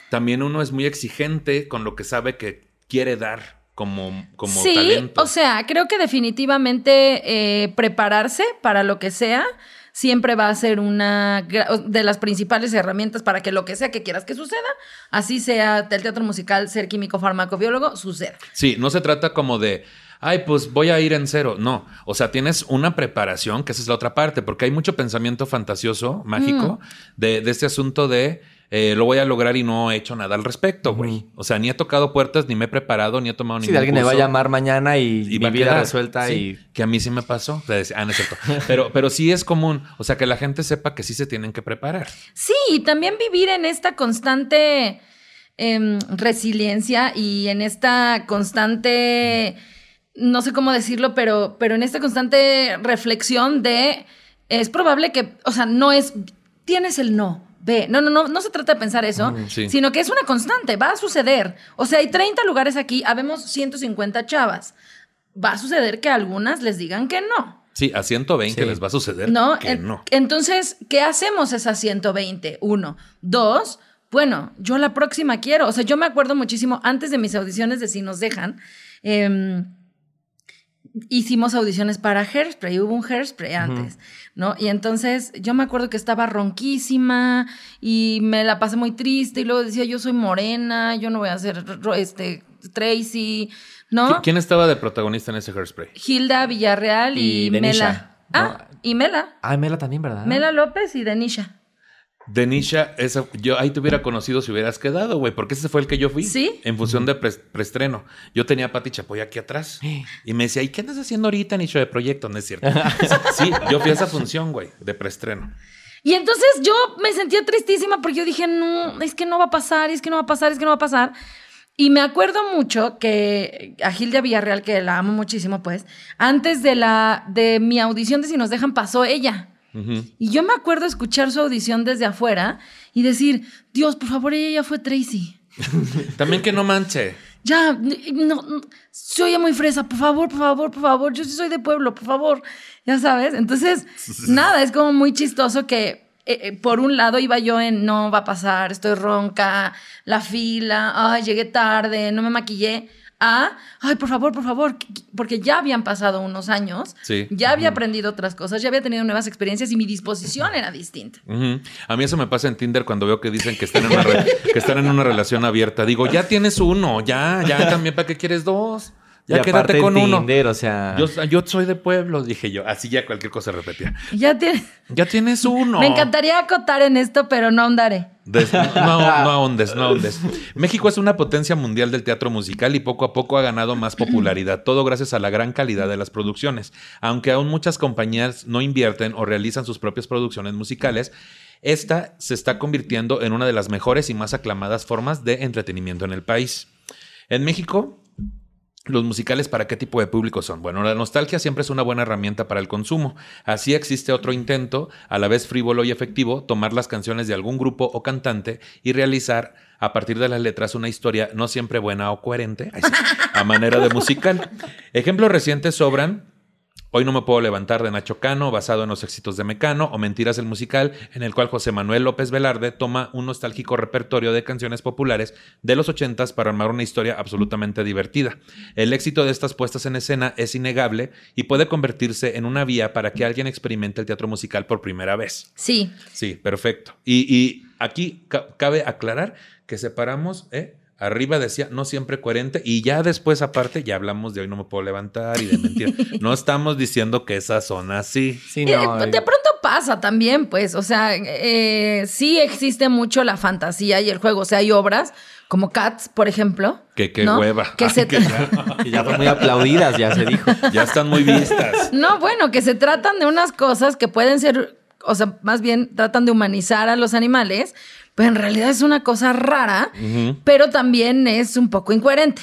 también uno es muy exigente con lo que sabe que quiere dar como, como sí, talento. o sea, creo que definitivamente eh, prepararse para lo que sea siempre va a ser una de las principales herramientas para que lo que sea que quieras que suceda, así sea del teatro musical, ser químico, farmacobiólogo, suceda. Sí, no se trata como de, ay, pues voy a ir en cero. No, o sea, tienes una preparación, que esa es la otra parte, porque hay mucho pensamiento fantasioso, mágico, Mm. de, de este asunto de eh, lo voy a lograr y no he hecho nada al respecto, güey. O sea, ni he tocado puertas, ni me he preparado, ni he tomado Si ningún de alguien me va a llamar mañana y, Y mi vida resuelta Sí, y... Que a mí sí me pasó. O sea, decía, Ah, no es cierto. Pero, pero sí es común. O sea, que la gente sepa que sí se tienen que preparar. Sí, y también vivir en esta constante em, resiliencia y en esta constante, no sé cómo decirlo, pero, pero en esta constante reflexión de, es probable que, o sea, no es, tienes el no. Ve, no, no, no, no se trata de pensar eso, Mm, sí. sino que es una constante, va a suceder. O sea, hay 30 lugares aquí, habemos 150 chavas. Va a suceder que a algunas les digan que no. Sí, a 120 Sí. les va a suceder No, que En- no. Entonces, ¿qué hacemos esas 120? Uno. Dos, bueno, yo la próxima quiero. O sea, yo me acuerdo muchísimo antes de mis audiciones de Si nos dejan. em, hicimos audiciones para Hairspray, hubo un Hairspray antes, ¿no? Y entonces yo me acuerdo que estaba ronquísima y me la pasé muy triste y luego decía, yo soy morena, yo no voy a ser este, Tracy, ¿no? ¿Qui- ¿Quién estaba de protagonista en ese hairspray? Hilda Villarreal y, Y Mela. Ah, y Mela. Ah, Mela también, ¿verdad? Mela López y Denisha. Denisha, esa, yo ahí te hubiera conocido si hubieras quedado, güey, porque ese fue el que yo fui. ¿Sí? En función de pre- preestreno. Yo tenía a Pati Chapoy aquí atrás. Y me decía, ¿y qué andas haciendo ahorita, Nicho, de proyecto? No es cierto. sí, yo fui a esa función, güey, de preestreno. Y entonces yo me sentía tristísima porque yo dije, no, es que no va a pasar, es que no va a pasar, es que no va a pasar. Y me acuerdo mucho que a Gilda Villarreal, que la amo muchísimo, pues, antes de, la, de mi audición de Si nos dejan, pasó ella. Y yo me acuerdo escuchar su audición desde afuera y decir, Dios, por favor, ella ya fue Tracy. También que no manche. Ya, no, no, se oye muy fresa, por favor, por favor, por favor, yo sí soy de pueblo, por favor, ya sabes. Entonces, nada, es como muy chistoso que eh, eh, por un lado iba yo en no va a pasar, estoy ronca, la fila, ay, llegué tarde, no me maquillé. A, ay, por favor, por favor, porque ya habían pasado unos años, Sí. ya había aprendido otras cosas, ya había tenido nuevas experiencias y mi disposición era distinta. A mí eso me pasa en Tinder cuando veo que dicen que están en una, que están en una relación abierta. Digo, ya tienes uno, ya, ya también, ¿para qué quieres dos? Ya Y quédate con uno. Tinder, o sea... Yo, yo soy de pueblo, dije yo. Así ya cualquier cosa repetía. Ya tiene. Ya tienes uno. Me encantaría acotar en esto, pero no ahondaré. Des- no, no ahondes, no ahondes. México es una potencia mundial del teatro musical y poco a poco ha ganado más popularidad, todo gracias a la gran calidad de las producciones. Aunque aún muchas compañías no invierten o realizan sus propias producciones musicales, esta se está convirtiendo en una de las mejores y más aclamadas formas de entretenimiento en el país. En México, los musicales para qué tipo de público son? Bueno, la nostalgia siempre es una buena herramienta para el consumo. Así existe otro intento, a la vez frívolo y efectivo, tomar las canciones de algún grupo o cantante y realizar a partir de las letras una historia no siempre buena o coherente, a manera de musical. Ejemplos recientes sobran Hoy no me puedo levantar de Nacho Cano, basado en los éxitos de Mecano, o Mentiras el musical, en el cual José Manuel López Velarde toma un nostálgico repertorio de canciones populares de los ochentas para armar una historia absolutamente divertida. El éxito de estas puestas en escena es innegable y puede convertirse en una vía para que alguien experimente el teatro musical por primera vez. Sí. Sí, perfecto. Y, y aquí ca- cabe aclarar que separamos, ¿eh? Arriba decía no siempre coherente y ya después aparte ya hablamos de hoy no me puedo levantar y de mentir. no estamos diciendo que esas son así. Sí, Eh, no, de pronto pasa también, pues, o sea, eh, sí existe mucho la fantasía y el juego, o sea, hay obras como Cats, por ejemplo. Que qué ¿no? hueva. Que Ay, se que ya, que ya fueron muy aplaudidas, ya se dijo. ya están muy vistas. No, bueno, que se tratan de unas cosas que pueden ser, o sea, más bien tratan de humanizar a los animales, pero en realidad es una cosa rara, pero también es un poco incoherente,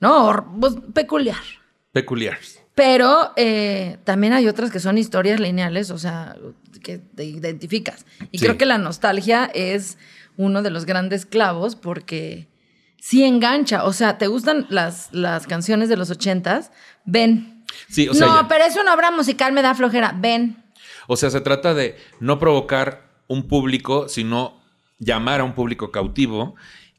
¿no? O, pues, peculiar. Peculiar. Pero eh, también hay otras que son historias lineales, o sea, que te identificas. Y Sí. creo que la nostalgia es uno de los grandes clavos porque sí engancha. O sea, ¿te gustan las, las canciones de los ochentas? Ven. Sí, o sea, no, ya- pero es una obra musical, me da flojera. Ven. O sea, se trata de no provocar un público, sino llamar a un público cautivo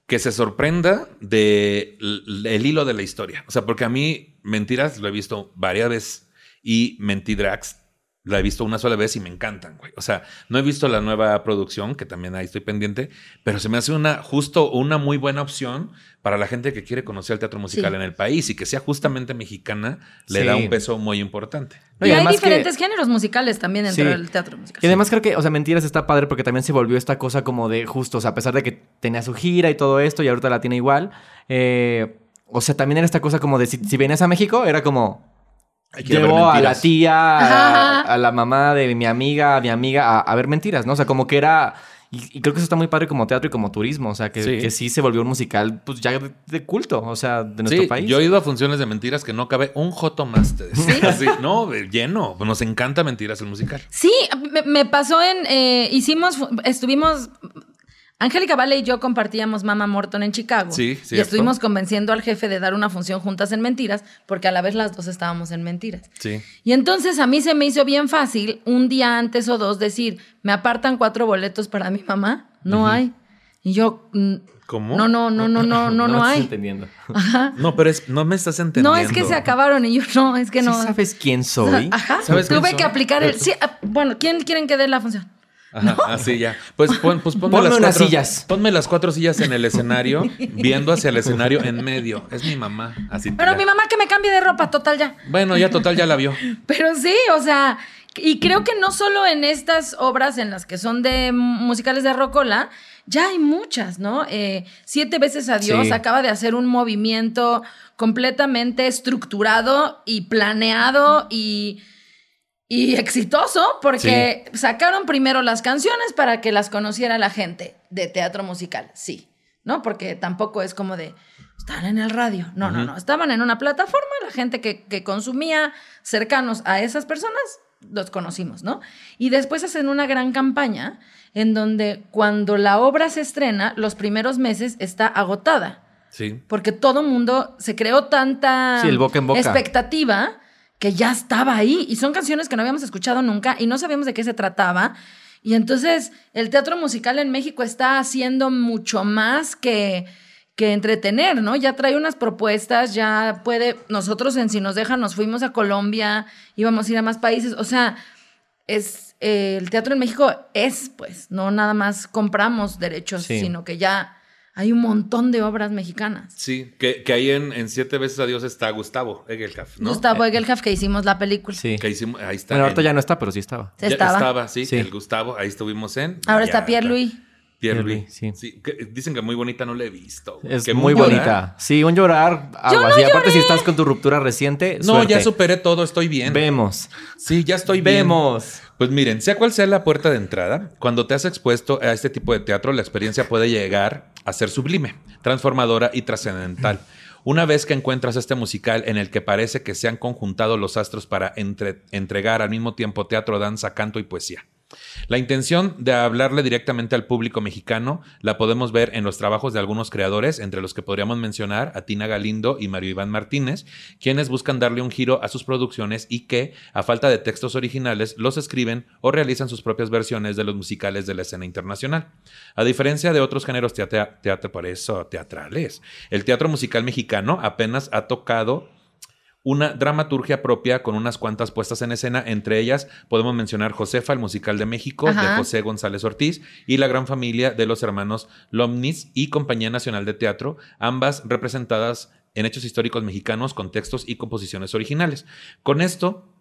que se sorprenda del el hilo de la historia. O sea, porque a mí Mentiras lo he visto varias veces y Mentidrax la he visto una sola vez y me encantan, güey. O sea, no he visto la nueva producción, que también ahí estoy pendiente, pero se me hace una justo una muy buena opción para la gente que quiere conocer el teatro musical Sí. en el país y que sea justamente mexicana, le da un peso muy importante. Y, hay que- diferentes géneros musicales también dentro Sí. del teatro musical. Y además creo que, o sea, Mentiras está padre porque también se volvió esta cosa como de justo, o sea, a pesar de que tenía su gira y todo esto y ahorita la tiene igual, eh, o sea, también era esta cosa como de si, si vienes a México, era como... A Llevo a la tía, a, la mamá de mi amiga, a mi amiga, a, a ver mentiras, ¿no? O sea, como que era... Y, y creo que eso está muy padre como teatro y como turismo. O sea, que Sí. que sí, se volvió un musical, pues ya de, de culto, o sea, de nuestro Sí, país. yo he ido a funciones de mentiras que no cabe un joto más, te decía. Así, no, lleno. Nos encanta mentiras el musical. Sí, me, me pasó en. eh, hicimos. Estuvimos. Angélica Vale y yo compartíamos Mama Morton en Chicago. Sí, Y cierto. estuvimos convenciendo al jefe de dar una función juntas en Mentiras, porque a la vez las dos estábamos en Mentiras. Sí. Y entonces a mí se me hizo bien fácil un día antes o dos decir, me apartan cuatro boletos para mi mamá. No hay. Y yo, mm, ¿Cómo? no, no, no, no, no, no, no, me estás hay. entendiendo. No, pero es, no me estás entendiendo. No, es que se acabaron y yo no, es que no. ¿Sí sabes quién soy? Ajá. ¿Sabes quién Tuve soy? que aplicar el. Sí, ah, bueno, ¿quién quieren que dé la función? Ajá, así ya. Pues, pon, pues ponme, Ponme las unas cuatro, sillas. Ponme las cuatro sillas en el escenario, viendo hacia el escenario en medio. Es mi mamá. Así Pero mi mamá que me cambie de ropa, total ya. Bueno, ya total, ya la vio. Pero sí, o sea, y creo que no solo en estas obras en las que son de musicales de Rocola, ya hay muchas, ¿no? Eh, Siete veces a Dios Sí. acaba de hacer un movimiento completamente estructurado y planeado y, y exitoso porque sacaron primero las canciones para que las conociera la gente de teatro musical, sí, ¿no? Porque tampoco es como de... Están en el radio. No, no, no. Estaban en una plataforma, la gente que, que consumía cercanos a esas personas, los conocimos, ¿no? Y después hacen una gran campaña en donde cuando la obra se estrena, los primeros meses está agotada. Sí. Porque todo mundo se creó tanta Sí, el boca en boca. expectativa que ya estaba ahí. Y son canciones que no habíamos escuchado nunca y no sabíamos de qué se trataba. Y entonces el teatro musical en México está haciendo mucho más que, que entretener, ¿no? Ya trae unas propuestas, ya puede. Nosotros en Si nos dejan, nos fuimos a Colombia, íbamos a ir a más países. O sea, es eh, el teatro en México es, pues, no nada más compramos derechos, Sí. sino que ya hay un montón de obras mexicanas. Sí, que, que ahí en, en Siete veces a Dios está Gustavo Egelhaf, ¿no? Gustavo Egelhaf, que hicimos la película. Sí. Que hicimos, ahí está. Bueno, ahorita en- ya no está, pero sí estaba. Ya estaba. estaba, sí, Sí. el Gustavo, ahí estuvimos en. Ahora ya está Pierre Louis. Pierre sí. que dicen que muy bonita no la he visto. güey. Es Que muy bonita. Sí, un llorar. aguas. y aparte, si estás con tu ruptura reciente, No, suerte. ya superé todo, estoy bien. Vemos. Sí, ya estoy bien. Vemos. Pues miren, sea cual sea la puerta de entrada, cuando te has expuesto a este tipo de teatro, la experiencia puede llegar a ser sublime, transformadora y trascendental. Una vez que encuentras este musical en el que parece que se han conjuntado los astros para entre- entregar al mismo tiempo teatro, danza, canto y poesía. La intención de hablarle directamente al público mexicano la podemos ver en los trabajos de algunos creadores, entre los que podríamos mencionar a Tina Galindo y Mario Iván Martínez, quienes buscan darle un giro a sus producciones y que, a falta de textos originales, los escriben o realizan sus propias versiones de los musicales de la escena internacional. A diferencia de otros géneros teatrales, el teatro musical mexicano apenas ha tocado una dramaturgia propia con unas cuantas puestas en escena. Entre ellas podemos mencionar Josefa, el musical de México, de. José González Ortiz, y la gran familia de los hermanos Lomnis y Compañía Nacional de Teatro, ambas representadas en hechos históricos mexicanos con textos y composiciones originales. Con esto,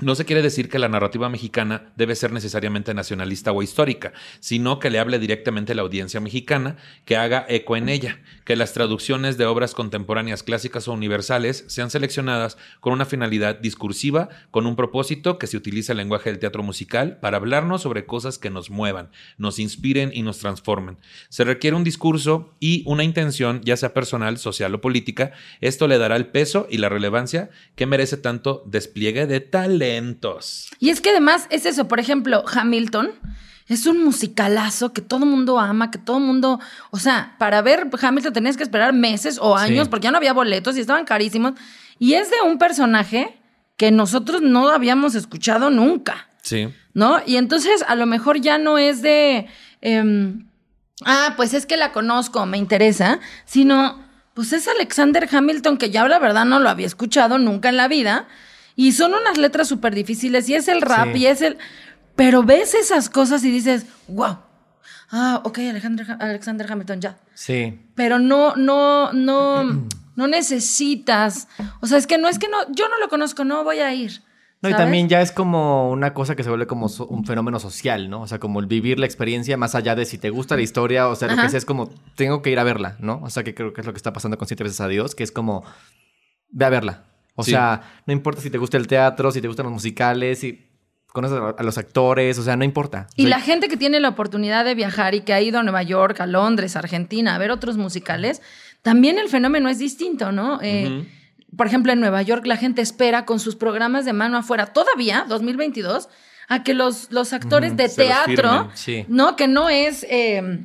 no se quiere decir que la narrativa mexicana debe ser necesariamente nacionalista o histórica, sino que le hable directamente a la audiencia mexicana, que haga eco en ella, que las traducciones de obras contemporáneas clásicas o universales sean seleccionadas con una finalidad discursiva, con un propósito que se utilice el lenguaje del teatro musical para hablarnos sobre cosas que nos muevan, nos inspiren y nos transformen. Se requiere un discurso y una intención, ya sea personal, social o política. Esto le dará el peso y la relevancia que merece tanto despliegue de Y es que además es eso, por ejemplo, Hamilton es un musicalazo que todo mundo ama, que todo mundo, o sea, para ver Hamilton tenías que esperar meses o años Sí. porque ya no había boletos y estaban carísimos. Y es de un personaje que nosotros no habíamos escuchado nunca. Sí. ¿no? Y entonces a lo mejor ya no es de, em, ah, pues es que la conozco, me interesa, sino, pues es Alexander Hamilton, que ya la verdad no lo había escuchado nunca en la vida, y son unas letras súper difíciles, y es el rap, Sí. y es el... Pero ves esas cosas y dices, wow. Ah, ok, Alexander, Alexander Hamilton, ya Sí. pero no, no, no, no necesitas. O sea, es que no es que no, yo no lo conozco, no voy a ir. No, y ¿sabes? también ya es como una cosa que se vuelve como so- un fenómeno social, ¿no? O sea, como el vivir la experiencia más allá de si te gusta la historia, o sea, lo que sea es como, tengo que ir a verla, ¿no? O sea, que creo que es lo que está pasando con Siete veces a Dios, que es como, ve a verla. O Sí. sea, no importa si te gusta el teatro, si te gustan los musicales, si conoces a a los actores, o sea, no importa. Y la gente que tiene la oportunidad de viajar y que ha ido a Nueva York, a Londres, a Argentina, a ver otros musicales, también el fenómeno es distinto, ¿no? Eh. Por ejemplo, en Nueva York la gente espera con sus programas de mano afuera, todavía, 2022, a que los, los actores de Se teatro, sí. ¿no? Que no es eh,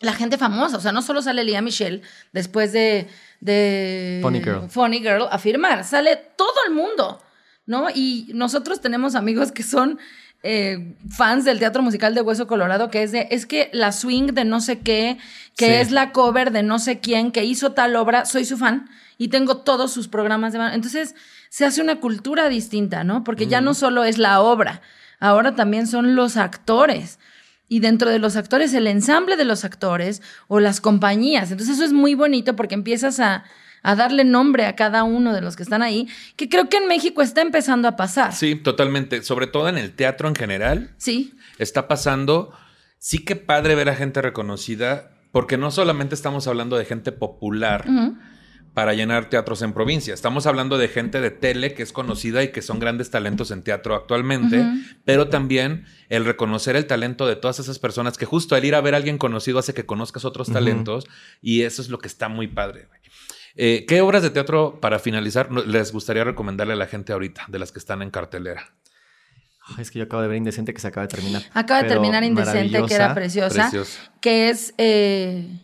la gente famosa, o sea, no solo sale Lía Michelle después de, de Funny Girl. Funny Girl a firmar, sale todo el mundo, ¿no? Y nosotros tenemos amigos que son eh, fans del teatro musical de Hueso Colorado, que es de, es que la swing de no sé qué, que Sí. es la cover de no sé quién, que hizo tal obra, soy su fan y tengo todos sus programas de mano. Entonces se hace una cultura distinta, ¿no? Porque ya no solo es la obra, ahora también son los actores. Y dentro de los actores, el ensamble de los actores o las compañías. Entonces eso es muy bonito porque empiezas a, a darle nombre a cada uno de los que están ahí, que creo que en México está empezando a pasar. Sí, totalmente. Sobre todo en el teatro en general, Sí. está pasando. Sí que padre ver a gente reconocida, porque no solamente estamos hablando de gente popular Ujú. Para llenar teatros en provincia, estamos hablando de gente de tele que es conocida y que son grandes talentos en teatro actualmente, pero también el reconocer el talento de todas esas personas que justo al ir a ver a alguien conocido hace que conozcas otros talentos y eso es lo que está muy padre. Eh, ¿Qué obras de teatro, para finalizar, les gustaría recomendarle a la gente ahorita, de las que están en cartelera? Es que yo acabo de ver Indecente que se acaba de terminar. Acaba de terminar Indecente, que era preciosa, Preciosa. que es, eh,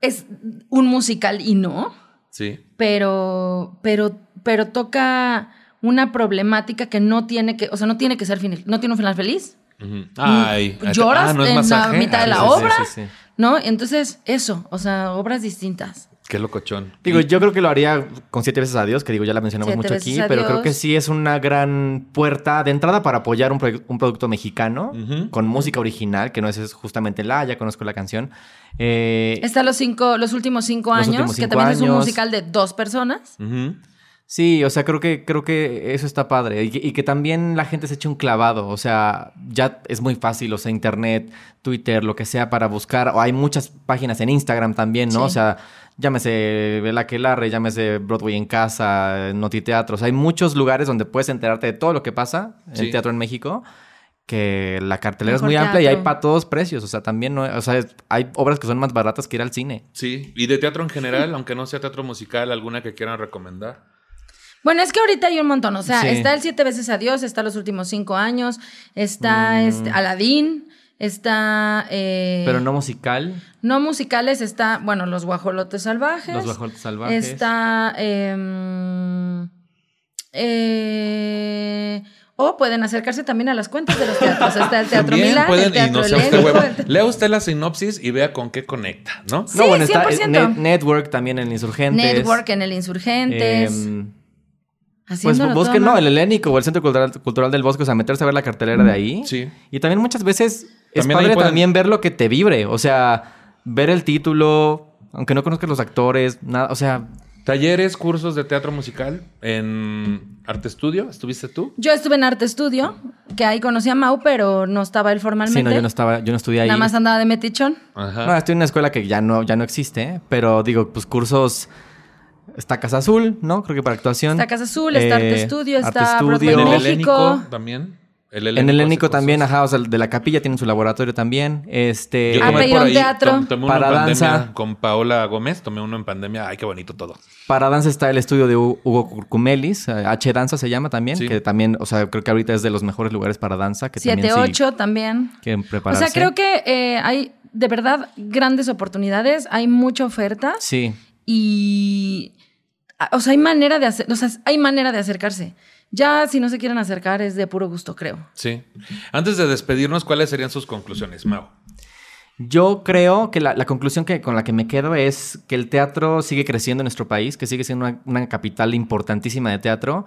es un musical y no, Sí. pero, pero, pero toca una problemática que no tiene que, o sea, no tiene que ser final, no tiene un final feliz. Ay, lloras ah, ¿no es en la mitad de Ah, la sí, obra. sí, sí. ¿no? Entonces, eso, o sea, obras distintas. Qué locochón. Digo, yo creo que lo haría con siete veces a Dios, que digo, ya la mencionamos Siete mucho aquí, pero creo que sí es una gran puerta de entrada para apoyar un, proye- un producto mexicano con música original, que no es justamente la, ya conozco la canción. Eh, Está los cinco, los últimos cinco Los años, últimos que también es un musical de dos personas. Sí, o sea, creo que, creo que eso está padre. Y que, y que también la gente se eche un clavado. O sea, ya es muy fácil, o sea, internet, Twitter, lo que sea para buscar. O hay muchas páginas en Instagram también, ¿no? Sí. O sea, llámese Velaquelarre, llámese Broadway en casa, Notiteatro. O sea, hay muchos lugares donde puedes enterarte de todo lo que pasa en Sí. teatro en México. Que la cartelera Mejor es muy amplia y hay teatro. para todos precios. O sea, también no, o sea, hay obras que son más baratas que ir al cine. Sí. Y de teatro en general, aunque no sea teatro musical, alguna que quieran recomendar. Bueno, es que ahorita hay un montón. O sea, Sí. está el Siete veces a Dios, está los últimos cinco años, está Mm. este, Aladín, está. eh, Pero no musical. no musicales, está, bueno, Los Guajolotes Salvajes. Los Guajolotes Salvajes. Está. em, eh, o pueden acercarse también a las cuentas de los teatros. Está el Teatro También Milán, pueden, el y no sea usted el- Lea usted la sinopsis y vea con qué conecta, ¿no? Sí, no, bueno, está 100%. Net- Network también en Insurgentes. Network en el Insurgentes. Em, pues todo, no, el Helénico o el Centro Cultural, Cultural del Bosque, o sea, meterse a ver la cartelera de ahí. Sí. Y también muchas veces es También padre pueden- también ver lo que te vibre, o sea, ver el título, aunque no conozcas los actores, nada, o sea, Talleres, cursos de teatro musical en Arte Estudio. ¿Estuviste tú? Yo estuve en Arte Estudio, que ahí conocí a Mau, pero no estaba él formalmente. sí, no, yo no estaba, yo no estudié ahí. Nada más andaba de metichón. Ajá. No, estoy en una escuela que ya no, ya no existe, pero digo, pues cursos. Está Casa Azul, ¿no? Creo que para actuación. Está Casa Azul, está Arte Eh, Estudio, Arte está Estudio. Broadway en el México. helénico también. El En el Helénico también, ajá, o sea, de la capilla tienen su laboratorio también. Este. Yo Ah, tomé por ahí, teatro. tom- tomé uno Para en pandemia danza. con Paola Gómez, tomé uno en pandemia. Ay, qué bonito todo. Para danza está el estudio de Hu- Hugo Curcumelis, eh, H Danza se llama también, Sí. que también, o sea, creo que ahorita es de los mejores lugares para danza. Que también 7, sí 8 también. quieren O sea, creo que eh, hay de verdad grandes oportunidades, hay mucha oferta Sí. y. O sea, hay manera de hacer, o sea, hay manera de acercarse. Ya si no se quieren acercar es de puro gusto, creo. Sí. Antes de despedirnos, ¿cuáles serían sus conclusiones, Mau? Yo creo que la, la conclusión que, con la que me quedo es que el teatro sigue creciendo en nuestro país, que sigue siendo una, una capital importantísima de teatro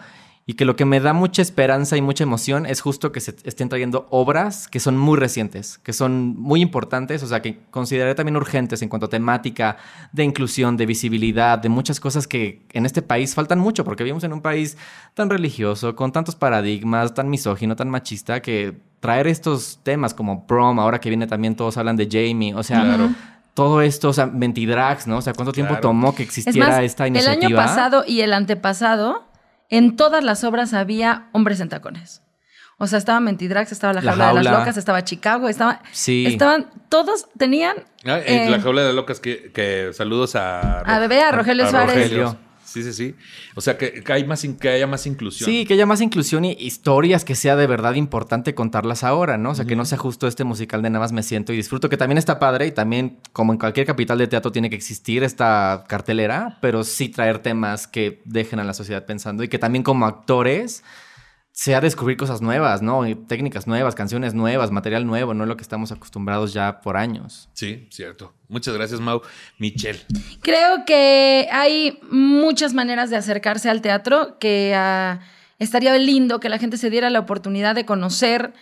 y que lo que me da mucha esperanza y mucha emoción es justo que se estén trayendo obras que son muy recientes, que son muy importantes, o sea, que consideré también urgentes en cuanto a temática, de inclusión, de visibilidad, de muchas cosas que en este país faltan mucho, porque vivimos en un país tan religioso, con tantos paradigmas, tan misógino, tan machista, que traer estos temas como prom, ahora que viene también todos hablan de Jamie, o sea, Claro. todo esto, o sea, Mentidrags, ¿no? O sea, ¿cuánto tiempo Claro. tomó que Es existiera más, esta el iniciativa? año pasado y el antepasado, en todas las obras había hombres en tacones. O sea, estaba Mentidrax, estaba La La Jaula, de las. Locas, estaba Chicago, estaba... Sí. Estaban, todos tenían... Ah, eh, eh, la jaula de locas que, que saludos a... A Bebé, a Rogelio Suárez. Rogelio. Sí, sí, sí. O sea, que, que hay más, in- que haya más inclusión. Sí, que haya más inclusión y historias que sea de verdad importante contarlas ahora, ¿no? O sea, que no sea justo este musical de nada más me siento y disfruto, que también está padre y también, como en cualquier capital de teatro, tiene que existir esta cartelera, pero sí traer temas que dejen a la sociedad pensando y que también como actores sea descubrir cosas nuevas, ¿no? Y técnicas nuevas, canciones nuevas, material nuevo, no lo que estamos acostumbrados ya por años. Sí, cierto. Muchas gracias, Mau. Michelle. Creo que hay muchas maneras de acercarse al teatro que ah, estaría lindo que la gente se diera la oportunidad de conocer,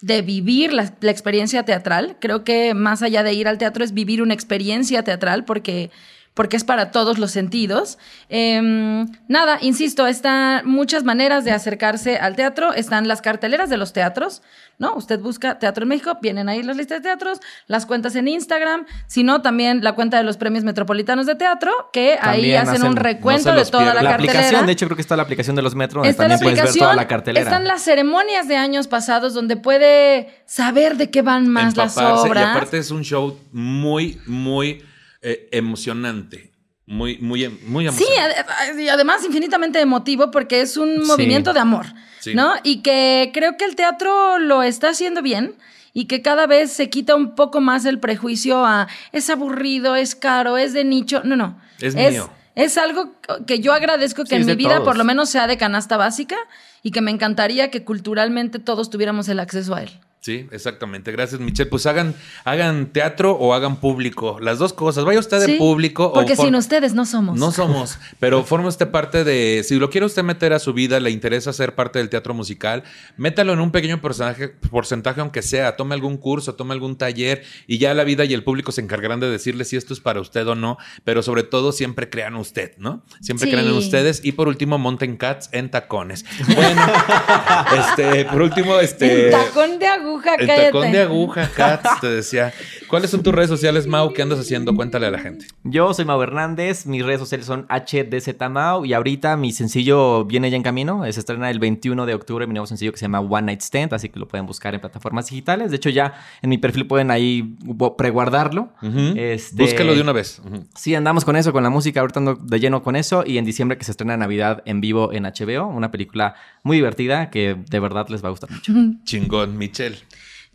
de vivir la, la experiencia teatral. Creo que más allá de ir al teatro es vivir una experiencia teatral porque porque es para todos los sentidos. Em, nada, insisto, están muchas maneras de acercarse al teatro. Están las carteleras de los teatros, ¿no? Usted busca Teatro en México, vienen ahí las listas de teatros, las cuentas en Instagram, sino también la cuenta de los premios metropolitanos de teatro, que ahí hacen, hacen- un recuento de toda la, La cartelera. aplicación, de hecho, creo que está la aplicación de los metros, donde Está la también puedes ver aplicación, toda la cartelera. están las ceremonias de años pasados donde puede saber de qué van más las obras. Y aparte es un show muy, muy eh, emocionante. Muy, muy, muy Sí, emocionante. ade- y además infinitamente emotivo porque es un Sí. movimiento de amor, Sí. ¿no? Y que creo que el teatro lo está haciendo bien y que cada vez se quita un poco más el prejuicio a es aburrido, es caro, es de nicho. No, no. Es mío. Es algo que yo agradezco que Sí, en mi vida todos. por lo menos sea de canasta básica y que me encantaría que culturalmente todos tuviéramos el acceso a él. Sí, exactamente. Gracias, Michelle. Pues hagan, hagan teatro o hagan público. Las dos cosas. Vaya usted Sí, de público Porque o sin ustedes no somos. No somos, pero forma usted parte de. Si lo quiere usted meter a su vida, le interesa ser parte del teatro musical, métalo en un pequeño porcentaje, porcentaje aunque sea. Tome algún curso, tome algún taller y ya la vida y el público se encargarán de decirle si esto es para usted o no. Pero sobre todo, siempre crean usted, ¿no? Siempre Sí. crean en ustedes. Y por último, monten cats en tacones. Bueno, este, por último, este. En tacón de aguja, El cállate. tacón de aguja, Cats, te decía. ¿Cuáles son tus redes sociales, Mau? ¿Qué andas haciendo? Cuéntale a la gente. Yo soy Mau Hernández, mis redes sociales son HDZMau y ahorita mi sencillo viene ya en camino, se estrena el 21 de octubre mi nuevo sencillo que se llama One Night Stand, así que lo pueden buscar en plataformas digitales. De hecho ya en mi perfil pueden ahí preguardarlo. Este- Búscalo de una vez. Ujú. Sí, andamos con eso, con la música, ahorita ando de lleno con eso y en diciembre que se estrena Navidad en vivo en HBO, una película muy divertida que de verdad les va a gustar mucho. Chingón, Michelle.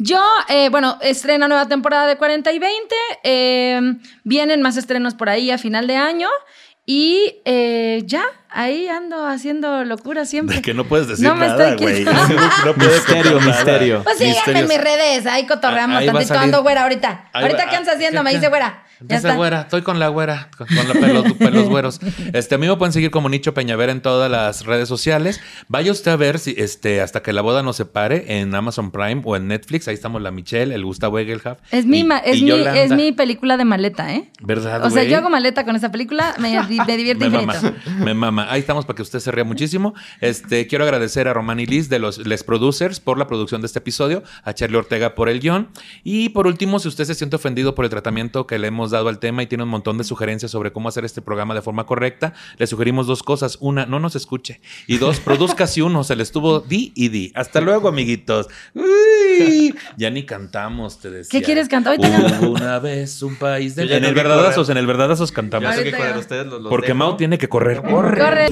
Yo, eh, bueno, estrena nueva temporada de 40 y 20. eh, vienen más estrenos por ahí a final de año. Y eh, ya, ahí ando haciendo locura siempre. De que no puedes decir No me nada, güey. No puedes Misterio, misterio. Pues síganme en mis redes, ahí cotorreamos Ahí tantito. Ando güera ahorita. Ahí ahorita, va- ¿qué andas haciendo? ¿qué- Me dice güera. Ya Dice está. güera, estoy con la güera, con, con los pelos, pelos güeros. Este, a mí me pueden seguir como Nicho Peñavera en todas las redes sociales. Vaya usted a ver si este, hasta que la boda nos separe en Amazon Prime o en Netflix. Ahí estamos la Michelle, el Gustavo Egelhaf. Es mi, y- es, mi, es mi película de maleta, ¿eh? ¿Verdad, O sea, yo hago maleta con esta película, me, me divierte Me infinito. mama, me mama. Ahí estamos para que usted se ría muchísimo. Este, quiero agradecer a Román y Liz de los Les Producers por la producción de este episodio, a Charlie Ortega por el guion. Y por último, si usted se siente ofendido por el tratamiento que le hemos dado al tema y tiene un montón de sugerencias sobre cómo hacer este programa de forma correcta, le sugerimos dos cosas. Una, no nos escuche. Y dos, produzca si uno. Se le estuvo di y di. Hasta luego, amiguitos. Uy, ya ni cantamos, te decía. ¿Qué quieres cantar? Hubo una vez un país de... En el verdadazos, en el verdadazos cantamos. tengo que Ahorita correr, ya. ustedes los, Porque Mau tiene que correr. Corre. Corre. Arre.